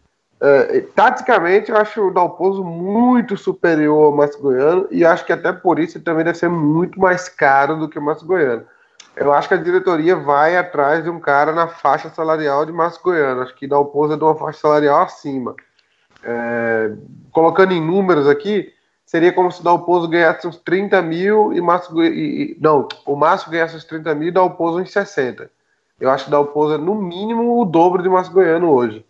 Uh, taticamente, eu acho o Dalpozo muito superior ao Márcio Goiano e acho que até por isso ele também deve ser muito mais caro do que o Márcio Goiano. Eu acho que a diretoria vai atrás de um cara na faixa salarial de Márcio Goiano. Acho que Dalpozo é de uma faixa salarial acima. É, colocando em números aqui, seria como se o Dalpozo ganhasse uns 30 mil e Márcio Goiano. Não, o Márcio ganhasse uns 30 mil e Dalpozo uns 60. Eu acho que Dalpozo é no mínimo o dobro de Márcio Goiano hoje.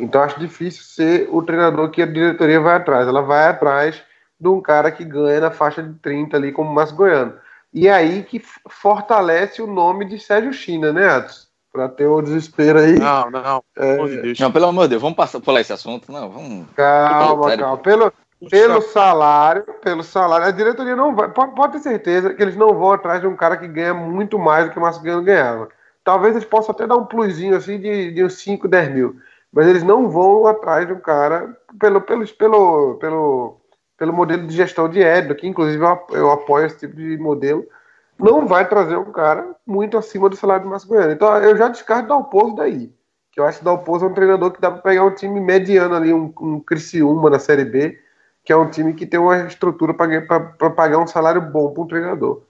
Então acho difícil ser o treinador que a diretoria vai atrás. Ela vai atrás de um cara que ganha na faixa de 30 ali, como o Márcio Goiano. E é aí que fortalece o nome de Sérgio China, né, Atos? Pra ter o desespero aí. Não, não, é... não, pelo amor de Deus, vamos passar, pular esse assunto. Não, vamos. Calma, calma. Pelo, pelo salário, pelo salário, a diretoria não vai. Pode, pode, ter certeza que eles não vão atrás de um cara que ganha muito mais do que o Márcio Goiano ganhava. Talvez eles possam até dar um plusinho assim de, de uns 5, 10 mil mas eles não vão atrás de um cara pelo, pelo, pelo, pelo, pelo modelo de gestão de Edno, que inclusive eu, apoio esse tipo de modelo, não vai trazer um cara muito acima do salário do Márcio Goiano. Então eu já descarto Dalpozo daí. Que eu acho que Dalpozo é um treinador que dá para pegar um time mediano ali, um, um Criciúma na Série B, que é um time que tem uma estrutura para pagar um salário bom para um treinador.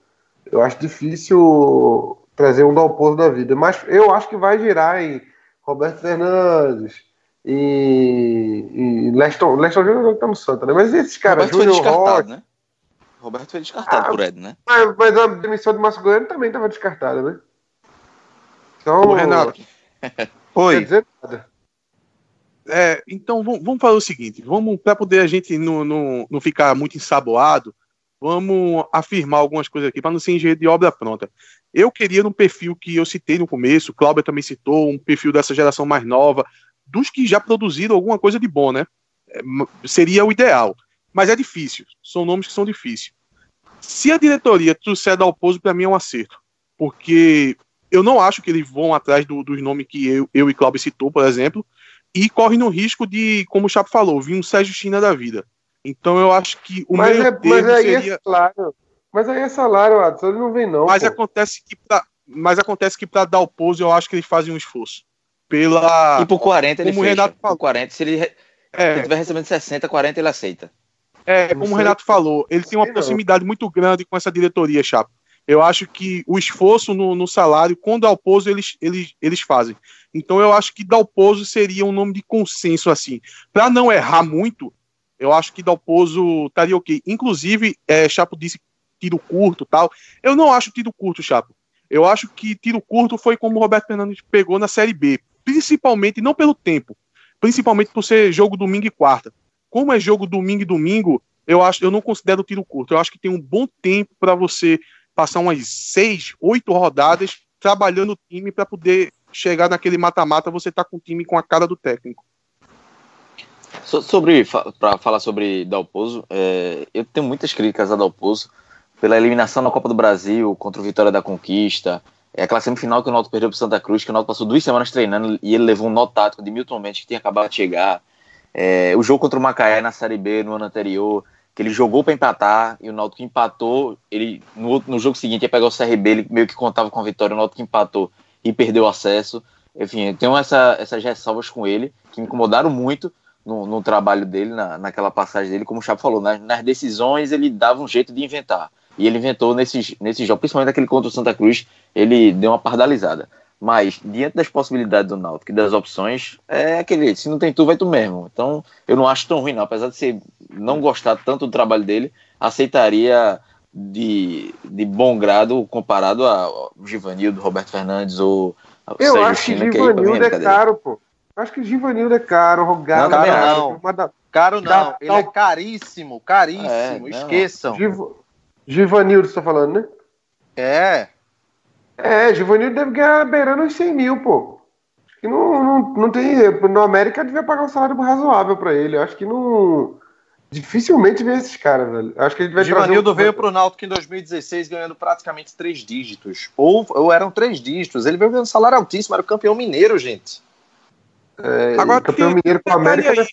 Eu acho difícil trazer um Dalpozo da vida, mas eu acho que vai girar em Roberto Fernandes e, e Leston, Leston Júnior tá no Santa, né? Mas esses caras, Roberto Júnior foi descartado, Rocha, né? Roberto foi descartado ah, por Ed, né? Mas, mas, a demissão de Márcio Goiano também estava descartada, né? Então, Ô, Renato. Oi. Quer dizer nada. É, então vamos, vamos fazer o seguinte, vamos para poder a gente não, não, não ficar muito ensaboado, vamos afirmar algumas coisas aqui para não ser engenheiro de obra pronta. Eu queria num perfil que eu citei no começo, Cláudio também citou, um perfil dessa geração mais nova, dos que já produziram alguma coisa de bom, né? É, seria o ideal. Mas é difícil, são nomes que são difíceis. Se a diretoria trouxer Dalpozo, para mim é um acerto, porque eu não acho que eles vão atrás do, dos nomes que eu, eu e Cláudio citou, por exemplo, e corre no risco de, como o Chapo falou, vir um Sérgio China da vida. Então eu acho que o mas meio é, mas aí é seria... É salário. Mas aí é salário, Adson, ele não vem não. Mas pô. acontece que pra, mas acontece que para dar o pose eu acho que eles fazem um esforço. Pela E por 40 ele como fecha. Renato falou. Por 40, se ele, é. se tiver recebendo 60, 40 ele aceita. É, como o Renato falou, ele tem uma proximidade muito grande com essa diretoria, Chapo. Eu acho que o esforço no, no salário, com o Dalpozo, eles, eles, eles fazem. Então eu acho que Dalpozo seria um nome de consenso, assim. Para não errar muito, eu acho que Dalpozo estaria ok. Inclusive, é, Chapo disse tiro curto tal. Eu não acho tiro curto, Chapo. Eu acho que tiro curto foi como o Roberto Fernandes pegou na Série B. Principalmente, não pelo tempo, principalmente por ser jogo domingo e quarta. Como é jogo domingo e domingo, eu acho, eu não considero tiro curto. Eu acho que tem um bom tempo para você passar umas seis, oito rodadas trabalhando o time para poder chegar naquele mata-mata, você tá com o time com a cara do técnico. So, sobre para falar sobre Dalpozo, é, eu tenho muitas críticas a Dalpozo pela eliminação na Copa do Brasil contra o Vitória da Conquista. É aquela semifinal que o Náutico perdeu para Santa Cruz, que o Náutico passou duas semanas treinando e ele levou um nó tático de Milton Mendes que tinha acabado de chegar. É, o jogo contra o Macaé na Série B no ano anterior, que ele jogou para empatar e o Náutico empatou. Ele no, no jogo seguinte ia pegar o CRB, ele meio que contava com a vitória, o Náutico empatou e perdeu o acesso. Enfim, eu tenho essa, essas ressalvas com ele que me incomodaram muito no, no trabalho dele, na, naquela passagem dele, como o Chapo falou, nas, nas, decisões ele dava um jeito de inventar. E ele inventou nesses, nesses jogos, principalmente naquele contra o Santa Cruz, ele deu uma pardalizada. Mas, diante das possibilidades do Náutico e das opções, é aquele, se não tem tu, vai tu mesmo. Então, eu não acho tão ruim, não. Apesar de ser, não gostar tanto do trabalho dele, aceitaria de, de bom grado comparado ao Givanildo, Roberto Fernandes ou Eu Sérgio acho China, que Givanildo é, é caro, pô. Acho que Givanildo é caro, Rogado não, é caro. Não. Caro não, da, ele é caríssimo, caríssimo, é, esqueçam. Giv, Givanildo, você tá falando, né? É. É, Givanildo deve ganhar beirando uns 100 mil, pô. Acho que não, não, não tem. No América devia pagar um salário razoável pra ele. Acho que não. Dificilmente vê esses caras, velho. Acho que ele vai Givanildo um... veio pro Náutico em 2016 ganhando praticamente três dígitos. Ou, ou eram três dígitos. Ele veio ganhando salário altíssimo, era o campeão mineiro, gente. É, Agora, campeão tem, mineiro com a América. Aí,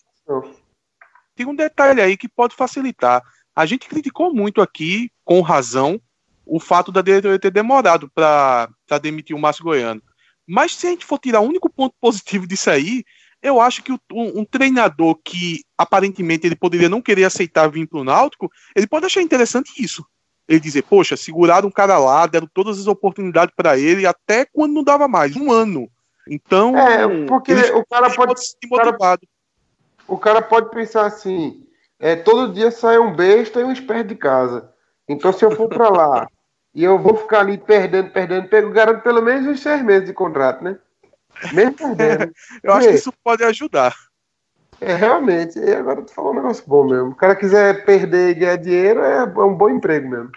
tem um detalhe aí que pode facilitar. A gente criticou muito aqui, com razão, o fato da diretoria ter demorado para demitir o Márcio Goiano. Mas se a gente for tirar o único ponto positivo disso aí, eu acho que um, um, treinador que aparentemente ele poderia não querer aceitar vir para o Náutico, ele pode achar interessante isso. Ele dizer, poxa, seguraram um cara lá, deram todas as oportunidades para ele, até quando não dava mais, um ano. Então, é, porque o cara pode, motivado. O cara pode pensar assim, é, todo dia sai um besta e um esperto de casa. Então, se eu for para lá e eu vou ficar ali perdendo, perdendo, pego, garanto pelo menos uns seis meses de contrato, né? Mesmo perdendo. eu acho que isso pode ajudar. É, realmente. E agora tu falou um negócio bom mesmo. O cara quiser perder e ganhar dinheiro, é, é um bom emprego mesmo.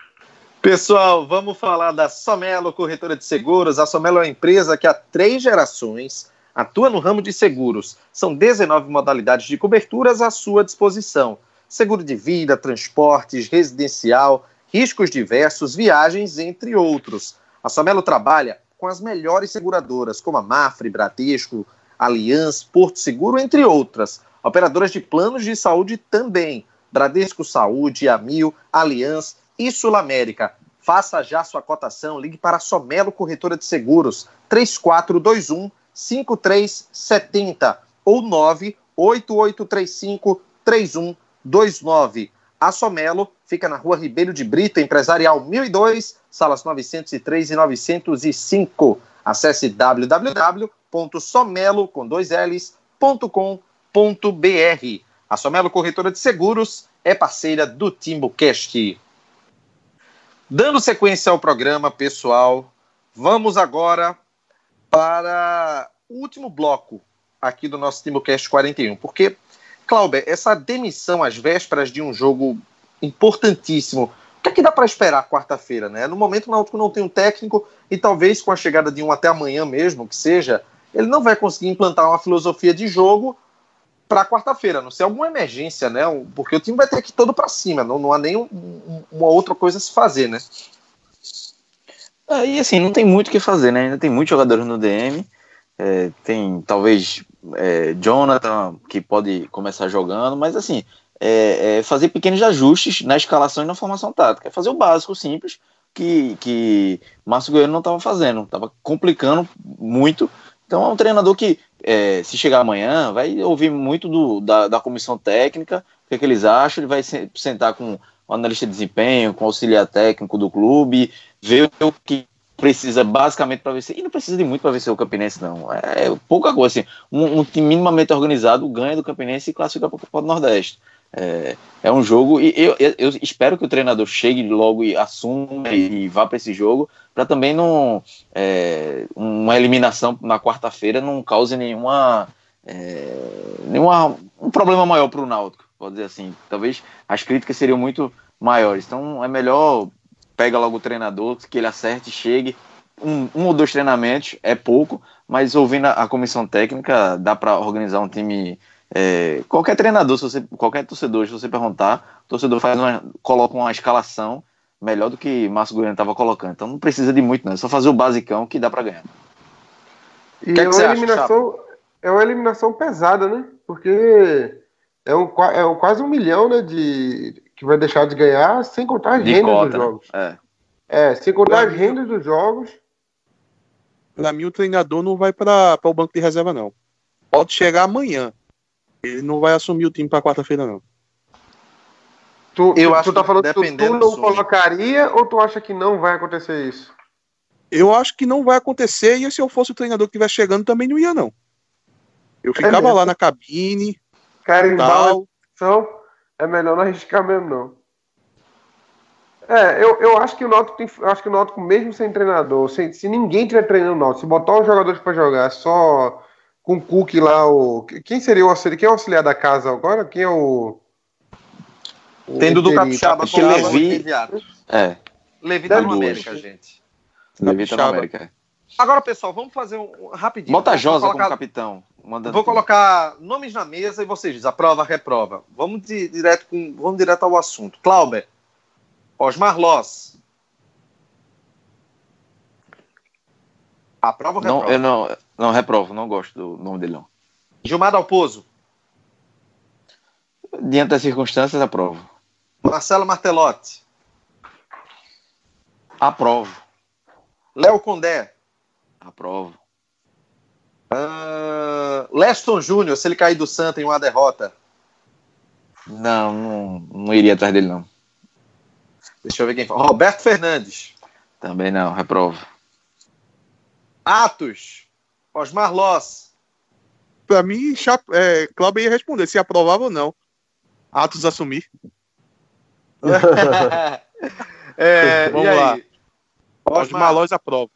Pessoal, vamos falar da Somelo Corretora de Seguros. A Somelo é uma empresa que há três gerações atua no ramo de seguros. São 19 modalidades de coberturas à sua disposição: seguro de vida, transportes, residencial, riscos diversos, viagens, entre outros. A Somelo trabalha com as melhores seguradoras, como a Mafre, Bradesco, Allianz, Porto Seguro, entre outras. Operadoras de planos de saúde também. Bradesco Saúde, Amil, Allianz e Sul América. Faça já sua cotação, ligue para a Somelo Corretora de Seguros, 3421 5370 ou 98835 3129. A Somelo fica na rua Ribeiro de Brito, Empresarial 1002, salas 903 e 905. Acesse www.somelo com dois L's.com.br. A Somelo Corretora de Seguros é parceira do TimbuCast. Dando sequência ao programa, pessoal, vamos agora para o último bloco aqui do nosso TimbuCast 41, porque, Cláudio, essa demissão às vésperas de um jogo importantíssimo, o que é que dá para esperar quarta-feira, né? No momento o Náutico não tem um técnico e talvez com a chegada de um até amanhã mesmo, que seja, ele não vai conseguir implantar uma filosofia de jogo para quarta-feira, não ser alguma emergência, né? Porque o time vai ter que ir todo para cima, não, não há nem um, um, uma outra coisa a se fazer, né? É, e assim, não tem muito o que fazer, né? Ainda tem muitos jogadores no DM. É, tem talvez é, Jonathan que pode começar jogando, mas assim, é, é, fazer pequenos ajustes na escalação e na formação tática. É fazer o básico, simples, que, que Márcio Goiano não estava fazendo, estava complicando muito. Então é um treinador que é, se chegar amanhã, vai ouvir muito do, da, da comissão técnica, o que, é que eles acham, ele vai sentar com o analista de desempenho, com o auxiliar técnico do clube, ver o que precisa basicamente para vencer, e não precisa de muito para vencer o Campinense, não. É, pouca coisa, assim. Um, um, time minimamente organizado ganha do Campinense e classifica para o Copa do Nordeste. É, é um jogo, e eu, eu, espero que o treinador chegue logo e assuma e, e vá para esse jogo, para também não. É, uma eliminação na quarta-feira não cause nenhuma. É, nenhuma um problema maior para o Náutico, pode dizer assim. Talvez as críticas seriam muito maiores. Então é melhor pega logo o treinador, que ele acerte, chegue. Um, um ou dois treinamentos é pouco, mas ouvindo a, a comissão técnica, dá para organizar um time é, qualquer treinador, se você, qualquer torcedor, se você perguntar, o torcedor faz uma, coloca uma escalação melhor do que Márcio Goiano estava colocando. Então não precisa de muito, não. É só fazer o basicão que dá para ganhar. E que é, uma eliminação, acha, é uma eliminação pesada, né? Porque É, um, é um- quase um milhão, né? De, que vai deixar de ganhar, sem contar as De rendas cota, dos né? jogos. É. É, sem contar as rendas dos jogos. Pra mim, o treinador não vai para o banco de reserva, não. Pode chegar amanhã. Ele não vai assumir o time para quarta-feira, não. Tu, Eu tu, acho tu tá falando que tu, não colocaria ou tu acha que não vai acontecer isso? Eu acho que não vai acontecer e se eu fosse o treinador que estivesse chegando, também não ia, não. Eu ficava mesmo? lá na cabine, Carimbar posição, é melhor não arriscar mesmo, não. É, eu, eu acho que o Náutico tem, eu acho que o Náutico mesmo sem treinador, sem, se ninguém tiver treinando o Náutico, se botar os jogadores pra jogar só com o Cook lá, o quem seria o auxiliar, quem é o auxiliar da casa agora? Quem é o, o Tem Dudu? Capixaba como Levi-. É, Levi tá no. América, gente. Levi tá Capixaba. América. Agora, pessoal, vamos fazer um, rapidinho. Bota Josa colocar- como capitão. Mandando Vou colocar nomes na mesa e vocês dizem aprova, reprova. Vamos di- direto com, vamos direto ao assunto. Clauber, Osmar Loss. Aprova ou Não, reprova? eu não, não reprovo, não gosto do nome dele, não. Gilmar Dalpozo, Diante das circunstâncias, aprovo. Marcelo Martelotti, Aprovo. Léo Condé, Aprovo. ah, Leston Júnior, se ele cair do Santa em uma derrota. Não, não, não iria atrás dele, não. Deixa eu ver quem fala. Roberto Fernandes, Também não, reprovo. Atos, Osmar Loss, Pra mim, é, Cláudio ia responder se aprovava ou não. Atos assumir. É, Vamos e lá. aí? Osmar Osmar, Loz aprova.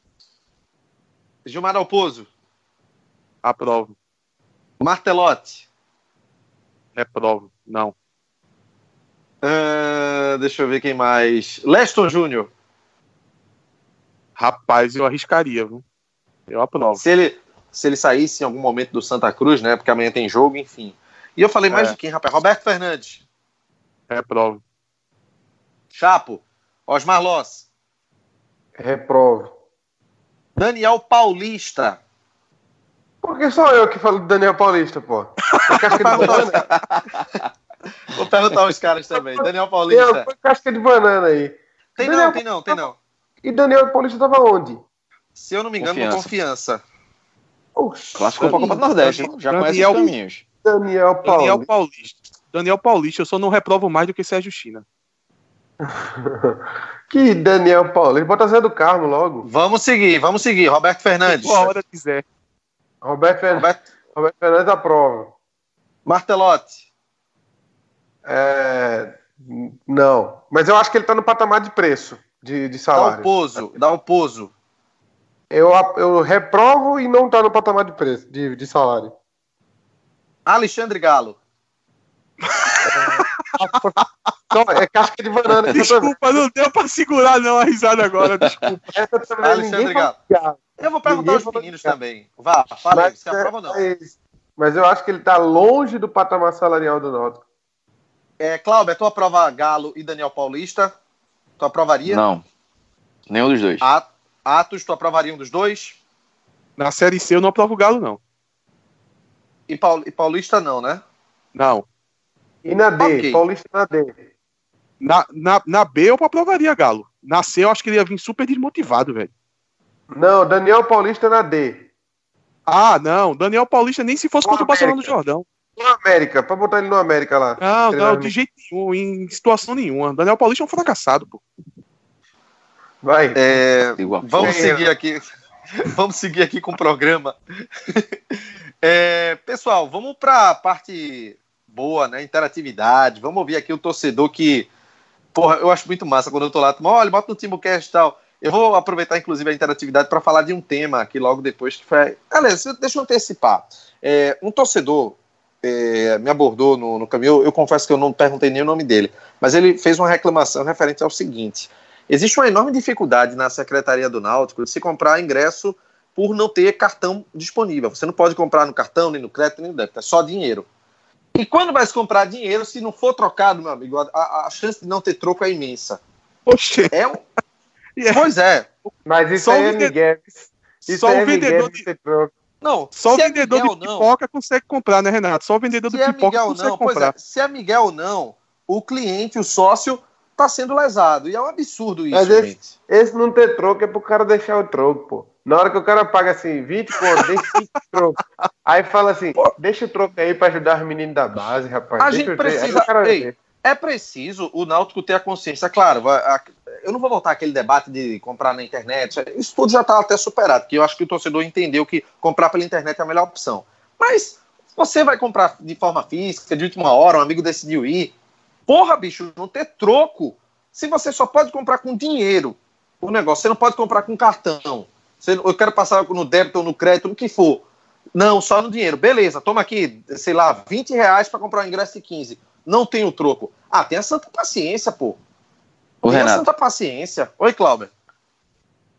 Gilmar Dalpozo, Aprovo. Martelotti, Reprovo. Não. Ah, deixa eu ver quem mais. Leston Júnior. Rapaz, eu arriscaria, viu? Eu aprovo. Se ele, se ele saísse em algum momento do Santa Cruz, né? Porque amanhã tem jogo, enfim. E eu falei mais É. de quem, rapaz? Roberto Fernandes. Reprovo. Chapo. Osmar Loss. Reprovo. Daniel Paulista. Por que só eu que falo do Daniel Paulista, pô? É casca de banana? Vou perguntar aos caras também. Daniel Paulista. alguma casca de banana aí. Tem Daniel- não, tem não, tem não. E Daniel Paulista tava onde? Se eu não me engano, no confiança. Oxi, Classificou pra Copa do Nordeste, hein? já conhece Daniel- os caminhos. Daniel Paulista. Daniel Paulista. Daniel Paulista, eu só não reprovo mais do que Sérgio China. Que Daniel Paulista. Bota Zé do Carmo logo. Vamos seguir, vamos seguir. Roberto Fernandes. Qual hora quiser. Roberto, Fer... Roberto Roberto Fernandes aprova. Martelotti. É... Não. Mas eu acho que ele tá no patamar de preço, de, de Dá o salário. pouso, dá o pouso. Eu, eu reprovo e não tá no patamar de preço, de, de salário. Alexandre Galo. É casca de banana. Desculpa, não deu pra segurar não a risada agora, desculpa. Essa também Alexandre Galo. Eu vou perguntar Ninguém aos meninos também. Vá, fala aí, Mas, se aprova ou não. é, mas eu acho que ele tá longe do patamar salarial do Náutico. É, Cláudio, tu aprova Galo e Daniel Paulista? Tu aprovaria? Não. Nenhum dos dois. A- Atos, tu aprovaria um dos dois? Na Série C eu não aprovo o Galo, não. E, Paul- e Paulista não, né? Não. E na D, Ok. Paulista na D. Na, na, na B eu aprovaria Galo. Na C eu acho que ele ia vir super desmotivado, velho. Não, Daniel Paulista na D. Ah, não. Daniel Paulista nem se fosse contra o Barcelona do Jordão. No América, pra botar ele no América lá. Não, não, de jeito nenhum, em situação nenhuma. Daniel Paulista é um fracassado, pô. Vai. É, vamos seguir aqui. vamos seguir aqui com o programa. É, pessoal, vamos para a parte boa, né? Interatividade. Vamos ouvir aqui o torcedor que, porra, eu acho muito massa quando eu tô lá. Olha, bota no Timocast e tal. Eu vou aproveitar, inclusive, a interatividade para falar de um tema aqui logo depois que foi. Aliás, deixa eu antecipar. É, um torcedor é, me abordou no, no caminho. Eu, eu confesso que eu não perguntei nem o nome dele, mas ele fez uma reclamação referente ao seguinte: existe uma enorme dificuldade na Secretaria do Náutico de se comprar ingresso por não ter cartão disponível. Você não pode comprar no cartão, nem no crédito, nem no débito, é só dinheiro. E quando vai se comprar dinheiro, se não for trocado, meu amigo, a, a- chance de não ter troco é imensa. Oxê. É um... Yeah. Pois é. Mas isso Só aí o é Miguel. Isso Só é vendedor de- troco. Não, Só o é vendedor Miguel, de não. pipoca consegue comprar, né, Renato? Só o vendedor Se de é pipoca Miguel consegue não, pois comprar. é, se é Miguel não, o cliente, o sócio, tá sendo lesado. E é um absurdo isso, Mas esse, gente. esse não ter troco é pro cara deixar o troco, pô. Na hora que o cara paga assim, 20 conto, deixa 5 troco. Aí fala assim, deixa o troco aí pra ajudar os meninos da base, rapaz. A gente precisa. Ei, é preciso o Náutico ter a consciência. Claro, vai- a- eu não vou voltar àquele debate de comprar na internet. Isso tudo já está até superado, porque eu acho que o torcedor entendeu que comprar pela internet é a melhor opção. Mas você vai comprar de forma física, de última hora, um amigo decidiu ir. Porra, bicho, não ter troco. Se você só pode comprar com dinheiro o negócio, você não pode comprar com cartão. Você- eu quero passar no débito ou no crédito, no que for. Não, só no dinheiro. Beleza, toma aqui, sei lá, 20 reais para comprar um ingresso de 15. Não tem o troco. Ah, tenha santa paciência, pô. Ô, tenha Renato, santa paciência. Oi, Cláudio.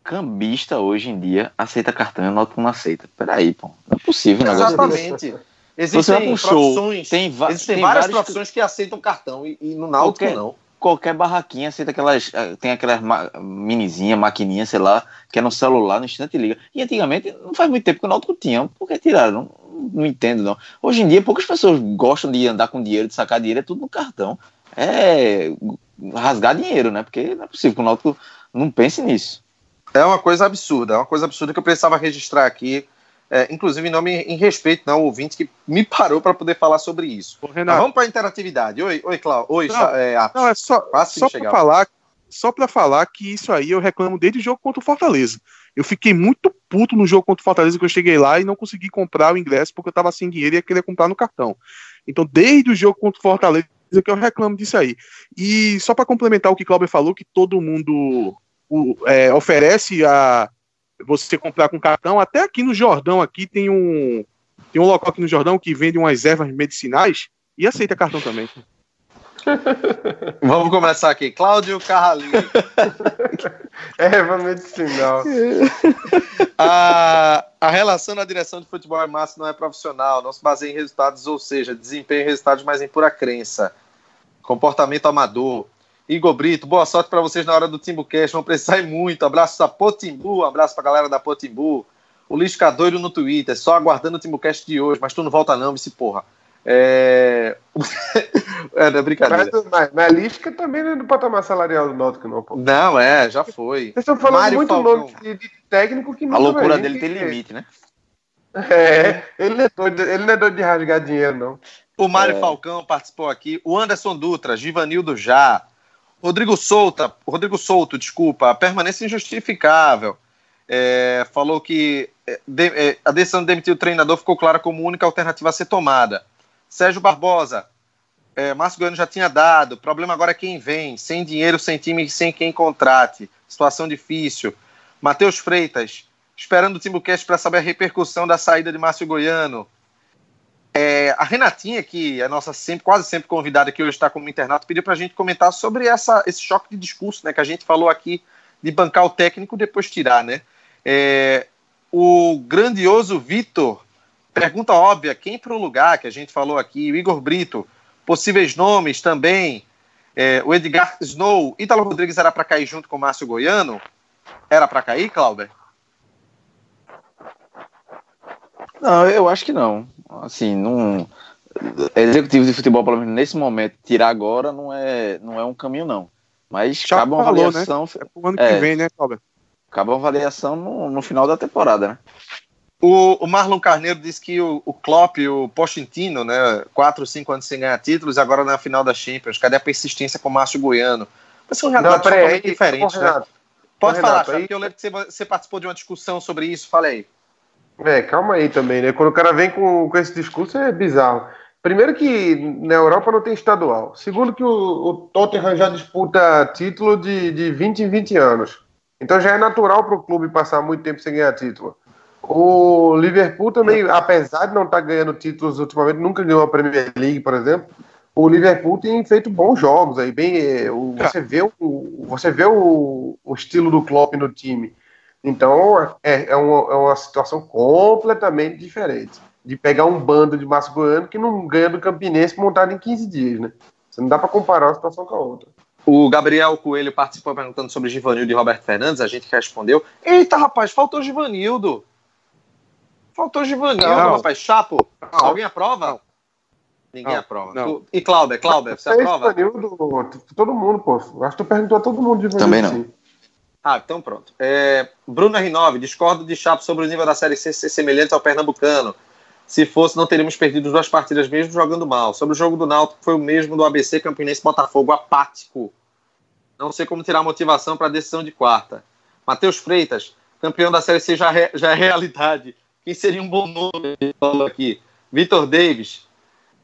cambista hoje em dia aceita cartão e Náutico não aceita. Peraí, pô. Não é possível negócio desse. Exatamente. Existem um show, profissões, tem, va- existem tem várias profissões que aceitam cartão e, e no Náutico Qualquer- não. Qualquer barraquinha aceita aquelas. eh, Tem aquelas ma minizinha, maquininha, sei lá, que é no celular, no instante liga. E antigamente, não faz muito tempo que o Náutico tinha, porque tiraram. Não, não entendo, não. Hoje em dia, poucas pessoas gostam de andar com dinheiro, de sacar dinheiro, é tudo no cartão. É rasgar dinheiro, né? Porque não é possível que o Náutico não pense nisso. É uma coisa absurda, é uma coisa absurda que eu precisava registrar aqui. É, inclusive, em nome em respeito não, ao ouvinte que me parou para poder falar sobre isso. Ô, Renato, vamos para a interatividade. Oi, oi, Cláudio. Oi, Não, é, não, é só, só para falar, só para falar que isso aí eu reclamo desde o jogo contra o Fortaleza. Eu fiquei muito puto no jogo contra o Fortaleza que eu cheguei lá e não consegui comprar o ingresso porque eu tava sem dinheiro e ia querer comprar no cartão. Então, desde o jogo contra o Fortaleza que eu reclamo disso aí. E só para complementar o que o Cláudio falou, que todo mundo o- é, oferece a você comprar com cartão, até aqui no Jordão aqui tem um tem um local aqui no Jordão que vende umas ervas medicinais e aceita cartão também. Vamos começar aqui. Cláudio Carrali. Erva medicinal. A, a relação na direção de futebol e massa não é profissional, não se baseia em resultados, ou seja, desempenho e resultados, mas em pura crença. Comportamento amador. Igor Brito, boa sorte para vocês na hora do Timbucast, vão precisar muito. Abraço a Potimbu, abraço pra galera da Potimbu. O Lisca doido no Twitter, só aguardando o Timbucast de hoje, mas tu não volta não, vice porra. É... é, não é brincadeira. Mas, mas, mas a Lisca também não é do patamar salarial do Náutico, não, pô. Não, é, já foi. Vocês estão falando Mário muito Falcão. nome de, de técnico que A nunca loucura vai dele tem limite, né? É, ele não é doido, ele não é doido de rasgar dinheiro, não. O Mário É. Falcão participou aqui. O Anderson Dutra, Givanildo Já. Rodrigo Souta, Rodrigo Souto, desculpa, permanência injustificável. É, falou que é, de- é, a decisão de demitir o treinador ficou clara como única alternativa a ser tomada. Sérgio Barbosa, é, Márcio Goiano já tinha dado. Problema agora é quem vem, sem dinheiro, sem time, sem quem contrate. Situação difícil. Matheus Freitas, esperando o Timbucast para saber a repercussão da saída de Márcio Goiano. É, a Renatinha, que é nossa sempre, quase sempre convidada que hoje está como internato, pediu para a gente comentar sobre essa, esse choque de discurso, né? Que a gente falou aqui de bancar o técnico depois tirar, né? É, o grandioso Vitor pergunta óbvia, quem para o lugar que a gente falou aqui, o Igor Brito, possíveis nomes também, é, o Edgar Snow, Ítalo Rodrigues era para cair junto com o Márcio Goiano? Era para cair, Clauber? Não, eu acho que não. Assim, não. Executivo de futebol, pelo menos nesse momento, tirar agora não é, não é um caminho, não. Mas Já cabe uma falou, né? avaliação. É pro ano É. que vem, né, Cláudio? Cabe uma avaliação no, no final da temporada, né? O, o Marlon Carneiro disse que o, o Klopp e o Pochettino, né, quatro, cinco anos sem ganhar títulos, agora na final da Champions. Cadê a persistência com o Márcio Goiano? Mas são Não, realidades totalmente diferentes, né? Pode falar, Renato, aí- porque eu lembro que você, você participou de uma discussão sobre isso. Fala aí. É, calma aí também, né? Quando o cara vem com, com esse discurso é bizarro. Primeiro que na Europa não tem estadual. Segundo que o, o Tottenham já disputa título de, de 20 em 20 anos. Então já é natural para o clube passar muito tempo sem ganhar título. O Liverpool também, apesar de não estar ganhando títulos ultimamente, nunca ganhou a Premier League, por exemplo. O Liverpool tem feito bons jogos aí, bem. eh, o- você vê, o, você vê o, o estilo do Klopp no time. Então é, é, uma, é uma situação completamente diferente. De pegar um bando de Márcio Goiano que não ganha do Campinense montado em 15 dias, né? Você não dá para comparar uma situação com a outra. O Gabriel Coelho participou perguntando sobre Givanildo e Roberto Fernandes, a gente respondeu. Eita, rapaz, faltou Givanildo. Faltou Givanildo, Não. rapaz. Chapo, Não. alguém aprova? Não. Ninguém Não. aprova. Não. Tu- E Cláudio, Cláudio, você aprova? Givanildo, todo mundo, pô. Acho que tu perguntou a todo mundo de Também não. Ah, então pronto. É, Bruno R9, discordo de Chapo sobre o nível da Série C ser semelhante ao Pernambucano. Se fosse, não teríamos perdido duas partidas mesmo jogando mal. Sobre o jogo do Náutico, foi o mesmo do ABC Campinense Botafogo, apático. Não sei como tirar a motivação para a decisão de quarta. Matheus Freitas, campeão da Série C já, é- já é realidade. Quem seria um bom nome? Aqui. Vitor Davis.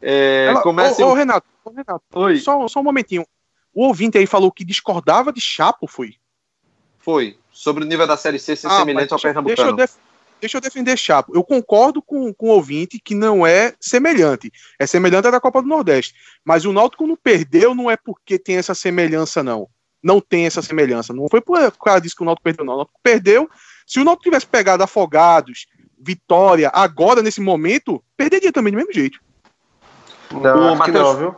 É, Ela- comece ô, ô, Renato, ô, Renato, Oi, só, só um momentinho. O ouvinte aí falou que discordava de Chapo, foi? Foi. Sobre o nível da Série C ser Ah, semelhante ao deixa, deixa eu Pernambucano. def- deixa eu defender Chapo. Eu concordo com, com o ouvinte que não é semelhante. É semelhante à da Copa do Nordeste. Mas o Náutico não perdeu, não é porque tem essa semelhança, não. Não tem essa semelhança. Não foi por causa disso que o Náutico perdeu, não. O Náutico perdeu. Se o Náutico tivesse pegado Afogados, Vitória, agora, nesse momento, perderia também do mesmo jeito. Não, O acho Matheus- que não, viu?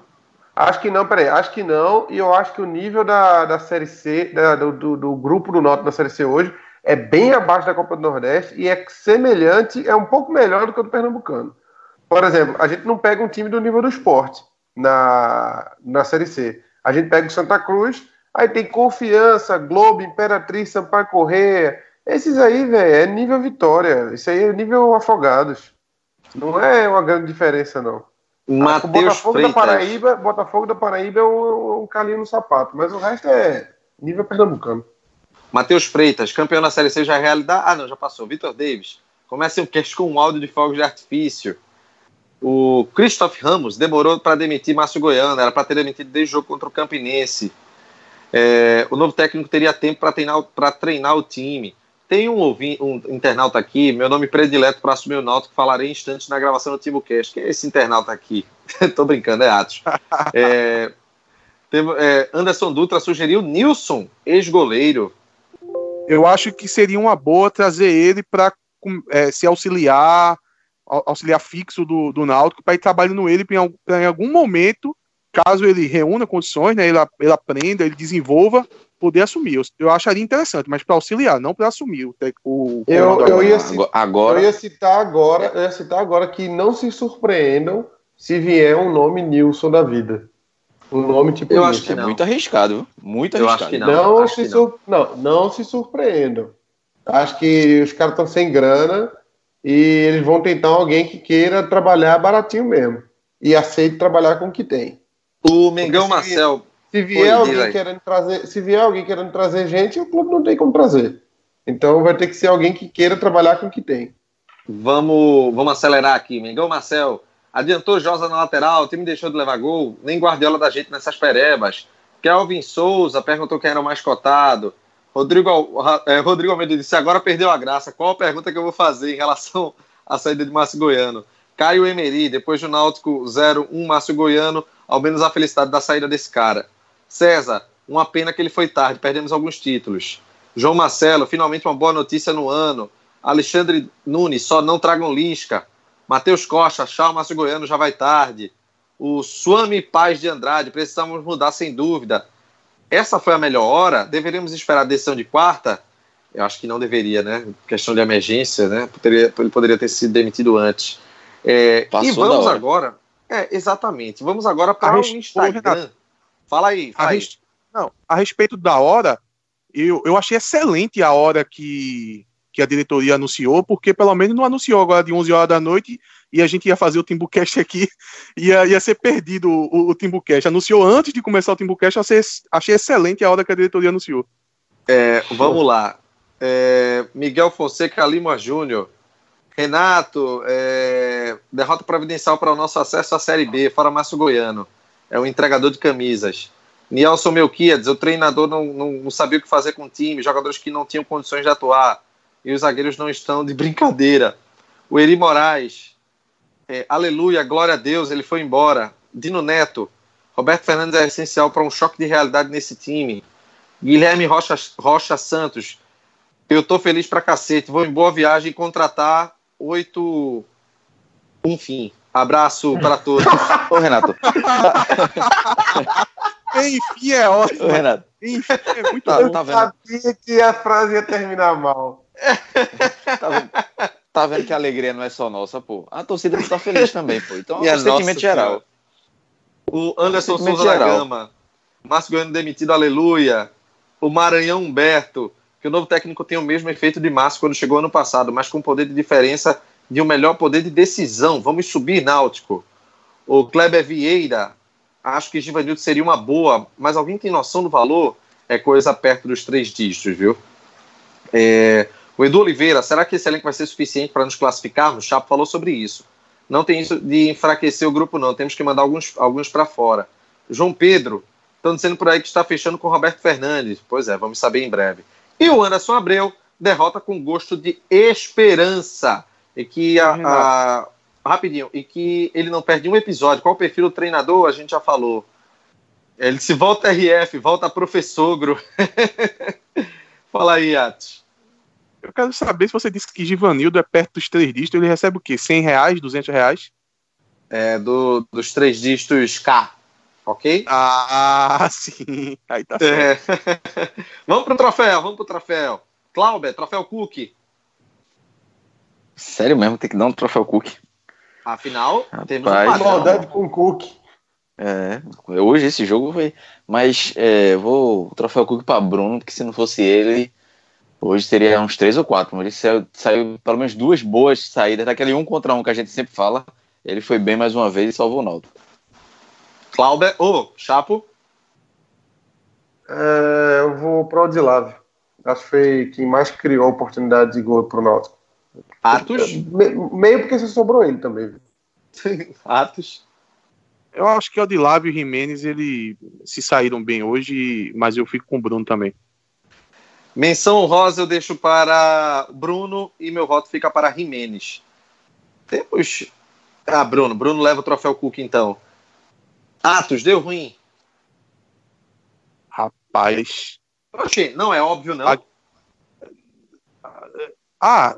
Acho que não, peraí. Acho que não. E eu acho que o nível da, da Série C, da- do, do, do grupo do Norte da Série C hoje, é bem abaixo da Copa do Nordeste e é semelhante, é um pouco melhor do que o do Pernambucano. Por exemplo, a gente não pega um time do nível do esporte na, na Série C. A gente pega o Santa Cruz, aí tem Confiança, Globo, Imperatriz, Sampaio Correia. Esses aí, velho, é nível Vitória. Isso aí é nível Afogados. Não é uma grande diferença, não. O Matheus Botafogo da Freitas. Paraíba, Botafogo da Paraíba é um, um calinho no sapato, mas o resto é nível pernambucano. Matheus Freitas, campeão da Série C já é realidade. Ah, não, já passou. Vitor Davis, comece o cast com um áudio de fogos de artifício. O Christoph Ramos demorou para demitir Márcio Goiano, era para ter demitido desde o jogo contra o Campinense. É, o novo técnico teria tempo para treinar, pra treinar o time. Tem um, ouvi- um internauta aqui, meu nome predileto para assumir o Náutico, que falarei instantes na gravação do TimbuCast. Quem é esse internauta aqui? Tô brincando, é Atos. É, teve- é, Anderson Dutra sugeriu Nilson, ex-goleiro. Eu acho que seria uma boa trazer ele para se auxiliar, au- auxiliar fixo do, do Náutico, para ir trabalhando ele pra em, algum momento, caso ele reúna condições, né, ele, ele aprenda, ele desenvolva, poder assumir. Eu, eu acharia interessante, mas para auxiliar, não para assumir o, tec- o Eu, eu, ia agora. ci- Agora, eu ia citar agora, eu ia citar agora que não se surpreendam se vier um nome Nilson da vida. Um nome tipo Eu Nilson. acho que é não. muito arriscado, viu? Muito Eu arriscado. acho que Não, Não, acho se que sur- não. não, se surpreendam. Acho que os caras estão sem grana e eles vão tentar alguém que queira trabalhar baratinho mesmo. E aceite trabalhar com o que tem. O Mengão Marcel. Se vier, Oi, alguém querendo trazer, se vier alguém querendo trazer gente, o clube não tem como trazer. Então vai ter que ser alguém que queira trabalhar com o que tem. Vamos, vamos acelerar aqui. Mengão Marcel. Adiantou Josa na lateral, o time deixou de levar gol. Nem Guardiola da gente nessas perebas. Kelvin Souza perguntou quem era o mais cotado. Rodrigo, eh, Rodrigo Almeida disse: agora perdeu a graça. Qual a pergunta que eu vou fazer em relação à saída de Márcio Goiano? Caio Emery, depois do Náutico 0-1, Márcio Goiano, ao menos a felicidade da saída desse cara. César, uma pena que ele foi tarde, perdemos alguns títulos. João Marcelo, finalmente uma boa notícia no ano. Alexandre Nunes, só não tragam Lisca. Matheus Costa, tchau, Márcio Goiano já vai tarde. O Suami Paz de Andrade, precisamos mudar sem dúvida. Essa foi a melhor hora? Deveríamos esperar a decisão de quarta? Eu acho que não deveria, né? Questão de emergência, né? Poderia, ele poderia ter sido demitido antes. É, e vamos agora. É, exatamente. Vamos agora para o Instagram. Fala aí, A, fala aí. res- não, a respeito da hora, eu, eu achei excelente a hora que, que a diretoria anunciou, porque pelo menos não anunciou agora de 11 horas da noite e a gente ia fazer o Timbucast aqui, ia, ia ser perdido o, o Timbucast. Anunciou antes de começar o Timbucast, achei, achei excelente a hora que a diretoria anunciou. É, vamos lá. É, Miguel Fonseca Lima Júnior. Renato, é, derrota providencial para o nosso acesso à Série B, fora Márcio Goiano. É o entregador de camisas. Nielson Melquiades, o treinador não, não, não sabia o que fazer com o time, jogadores que não tinham condições de atuar. E os zagueiros não estão de brincadeira. O Eri Moraes, é, aleluia, glória a Deus, ele foi embora. Dino Neto, Roberto Fernandes é essencial para um choque de realidade nesse time. Guilherme Rocha, Rocha Santos, eu tô feliz pra cacete, vou em boa viagem contratar oito. Enfim, abraço para todos. Ô, Renato, Enfim, é ótimo. ô, Renato, Enfim, é muito tá, bom. tá vendo? Sabia que a frase ia terminar mal. Tá vendo? tá vendo que a alegria não é só nossa, pô. A torcida tá feliz também, pô. Então E é um sentimento nossa, geral. cara. O Anderson Souza da geral. Gama, Márcio Goiano demitido, aleluia. O Maranhão Humberto, que o novo técnico tem o mesmo efeito de Márcio quando chegou ano passado, mas com poder de diferença de um melhor poder de decisão. Vamos subir, Náutico. O Kleber Vieira, acho que Givanildo seria uma boa, mas alguém tem noção do valor? É coisa perto dos três dígitos, viu? É, o Edu Oliveira, será que esse elenco vai ser suficiente para nos classificarmos? O Chapo falou sobre isso. Não tem isso de enfraquecer o grupo, não. Temos que mandar alguns, alguns para fora. João Pedro, estão dizendo por aí que está fechando com o Roberto Fernandes. Pois é, vamos saber em breve. E o Anderson Abreu derrota com gosto de esperança. E que a, a- rapidinho, e que ele não perde um episódio. Qual o perfil do treinador? A gente já falou. Ele se volta RF, volta professogro. Fala aí, Atos. Eu quero saber se você disse que Givanildo é perto dos três dígitos, ele recebe o quê? 100 reais, 200 reais? É, do, dos três dígitos K, ok? Ah, sim. Aí tá certo. É. vamos pro troféu, vamos pro troféu. Clauber, troféu Cook. Sério mesmo, tem que dar um troféu Cook. Afinal, temos um Rapaz, padrão. Maldade com o Cook. É, hoje esse jogo foi. Mas é, vou o troféu Cook para Bruno, porque se não fosse ele, hoje seria uns três ou quatro. Mas ele saiu, saiu pelo menos duas boas saídas, daquele um contra um que a gente sempre fala. Ele foi bem mais uma vez e salvou o Naldo. Clauber, ô, Chapo. É, eu vou para o Odilávio. Acho que foi quem mais criou oportunidade de gol pro Náutico. Atos. Me- meio porque só sobrou ele também. Atos. Eu acho que o Odilávio e o Jimenez, ele se saíram bem hoje, mas eu fico com o Bruno também. Menção rosa eu deixo para Bruno e meu voto fica para Jimenez. Temos. Ah, Bruno. Bruno leva o troféu Cook então. Atos, deu ruim. Rapaz. Oxê, não é óbvio, não. Ah,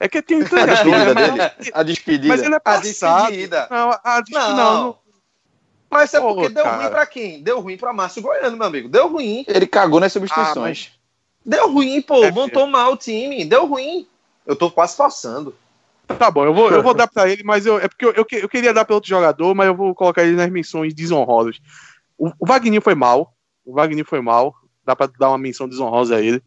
é que tem um A despedida dele. A despedida. Mas ele é A passado. despedida. Não, a despedida Não. não. não. Mas é Pô, porque deu cara. ruim pra quem? Deu ruim pra Márcio Goiano, meu amigo. Deu ruim. Ele cagou nas substituições. Deu ruim, pô. É, Montou mal o time. Deu ruim. Eu tô quase forçando. Tá bom, eu vou, eu vou dar pra ele, mas eu, é porque eu, eu, eu queria dar pra outro jogador, mas eu vou colocar ele nas menções desonrosas. O, o Wagner foi mal, o Wagner foi mal, dá pra dar uma menção desonrosa a ele,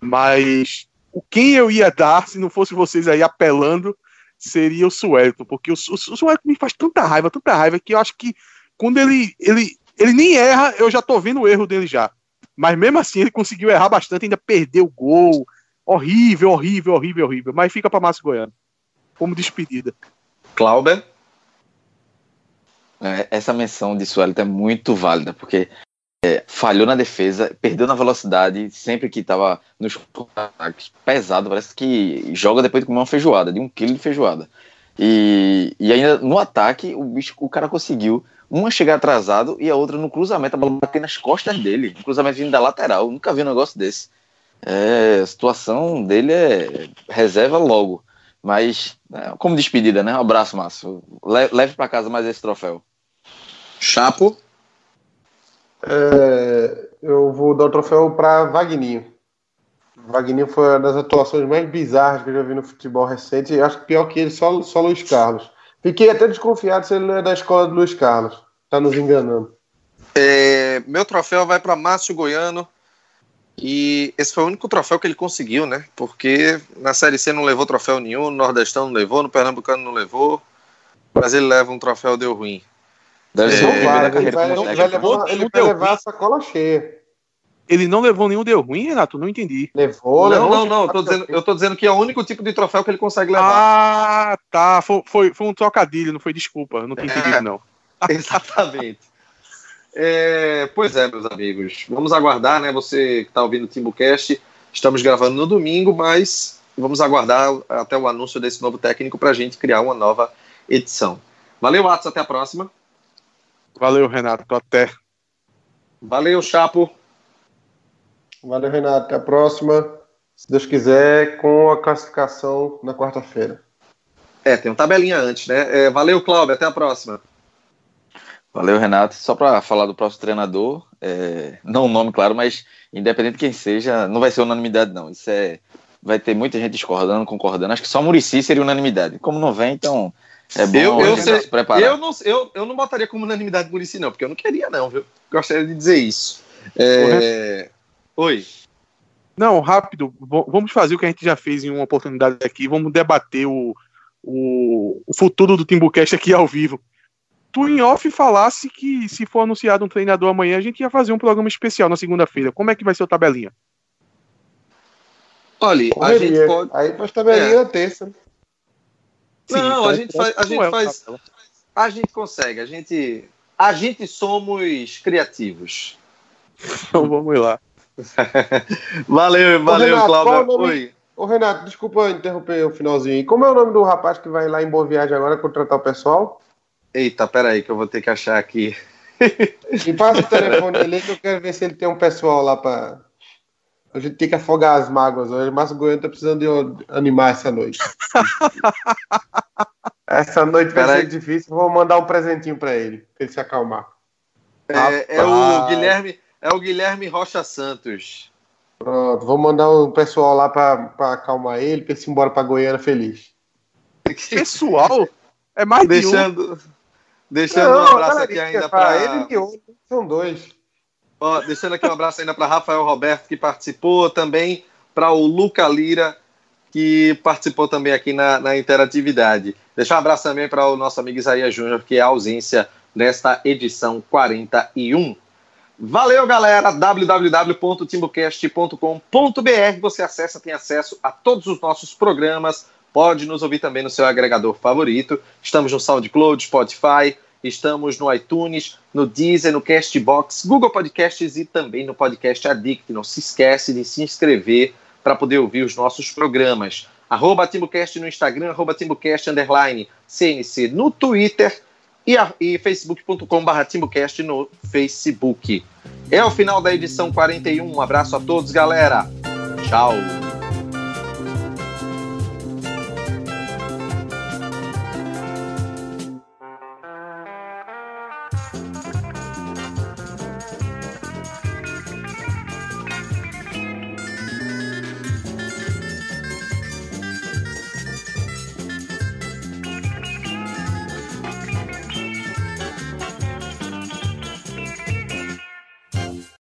mas quem eu ia dar, se não fosse vocês aí apelando, seria o Suelton, porque o, o Suelton me faz tanta raiva, tanta raiva, que eu acho que quando ele, ele, ele nem erra, eu já tô vendo o erro dele já. Mas mesmo assim, ele conseguiu errar bastante, ainda perdeu o gol. Horrível, horrível, horrível, horrível. Mas fica pra Márcio Goiano. Como despedida. Clauber. É, essa menção de Suelito é muito válida, porque é, falhou na defesa, perdeu na velocidade, sempre que estava nos ataques, pesado, parece que joga depois de comer uma feijoada, de um quilo de feijoada. E, e ainda no ataque, o, bicho, o cara conseguiu uma chegar atrasado e a outra no cruzamento, a bola bater nas costas dele, um cruzamento vindo da lateral, nunca vi um negócio desse. É, a situação dele é reserva logo. Mas, é, como despedida, né? Um abraço, Márcio. Le- leve para casa mais esse troféu. Chapo. É, eu vou dar o troféu para Vagninho. Vagninho foi uma das atuações mais bizarras que eu já vi no futebol recente. Acho que pior que ele, só, só Luiz Carlos. Fiquei até desconfiado se ele não é da escola do Luiz Carlos. Tá nos enganando. É, meu troféu vai para Márcio Goiano. E esse foi o único troféu que ele conseguiu, né? Porque na Série C não levou troféu nenhum, no Nordestão não levou, no Pernambucano não levou. Mas ele leva um troféu, deu ruim. Deve ser É, o primeiro da ele vai, ele vai levar, ele vai levar a sacola cheia. Ele não levou nenhum deu ruim, Renato? Não entendi. Levou, não, levou. não, não. Eu tô, dizendo, eu tô dizendo que é o único tipo de troféu que ele consegue levar. Ah, tá. Foi, foi, foi um trocadilho, não foi desculpa. Não tinha É. entendido, não. Exatamente. É, pois é, meus amigos. Vamos aguardar, né? Você que está ouvindo o TimbuCast, estamos gravando no domingo, mas vamos aguardar até o anúncio desse novo técnico para a gente criar uma nova edição. Valeu, Atos. Até a próxima. Valeu, Renato. Até. Valeu, Chapo. Valeu, Renato. Até a próxima. Se Deus quiser, com a classificação na quarta-feira. É, tem um tabelinha antes, né? É, valeu, Cláudio. Até a próxima. Valeu, Renato. Só para falar do próximo treinador, é, não o nome, claro, mas independente de quem seja, não vai ser unanimidade, não. Isso é vai ter muita gente discordando, concordando. Acho que só Murici seria unanimidade. Como não vem, então é bom eu, eu, sei, se preparar. Eu não, eu, eu não botaria como unanimidade Murici, não, porque eu não queria, não, viu? Gostaria de dizer isso. É... Oi. Não, rápido. Vamos fazer o que a gente já fez em uma oportunidade aqui. Vamos debater o, o, o futuro do Timbucast aqui ao vivo. Tu em off falasse que se for anunciado um treinador amanhã, a gente ia fazer um programa especial na segunda-feira. Como é que vai ser o tabelinha? Olha, a gente pode. Aí faz tabelinha é. na terça. Não, Sim, a gente faz. A gente, faz a gente consegue. A gente, a gente somos criativos. Então vamos lá. valeu, valeu, Renato, Cláudio. Oi. Ô, Renato, desculpa interromper o finalzinho. Como é o nome do rapaz que vai lá em Boa Viagem agora contratar o pessoal? Eita, peraí, que eu vou ter que achar aqui. Me passa o telefone dele que eu quero ver se ele tem um pessoal lá para. A gente tem que afogar as mágoas hoje. Márcio Goiano tá precisando de animar essa noite. essa noite vai ser difícil. Vou mandar um presentinho para ele, pra ele se acalmar. É, é o Guilherme, é o Guilherme Rocha Santos. Pronto, vou mandar um pessoal lá para acalmar ele, para ele ir embora para Goiânia feliz. Pessoal? É mais deixando, de um. Deixando Não, um abraço aqui ainda para ele e outro, são dois. Ó, deixando aqui um abraço ainda para Rafael Roberto, que participou, também para o Luca Lira, que participou também aqui na, na interatividade. Deixar um abraço também para o nosso amigo Isaías Júnior, que é a ausência nesta edição 41. Valeu, galera! www.timbocast.com.br Você acessa, tem acesso a todos os nossos programas. Pode nos ouvir também no seu agregador favorito. Estamos no SoundCloud, Spotify, estamos no iTunes, no Deezer, no Castbox, Google Podcasts e também no Podcast Addict. Não se esquece de se inscrever para poder ouvir os nossos programas. Arroba TimbuCast no Instagram, arroba TimbuCast underline CNC no Twitter e, e facebook.com.br TimbuCast no Facebook. É o final da edição 41. Um abraço a todos, galera. Tchau.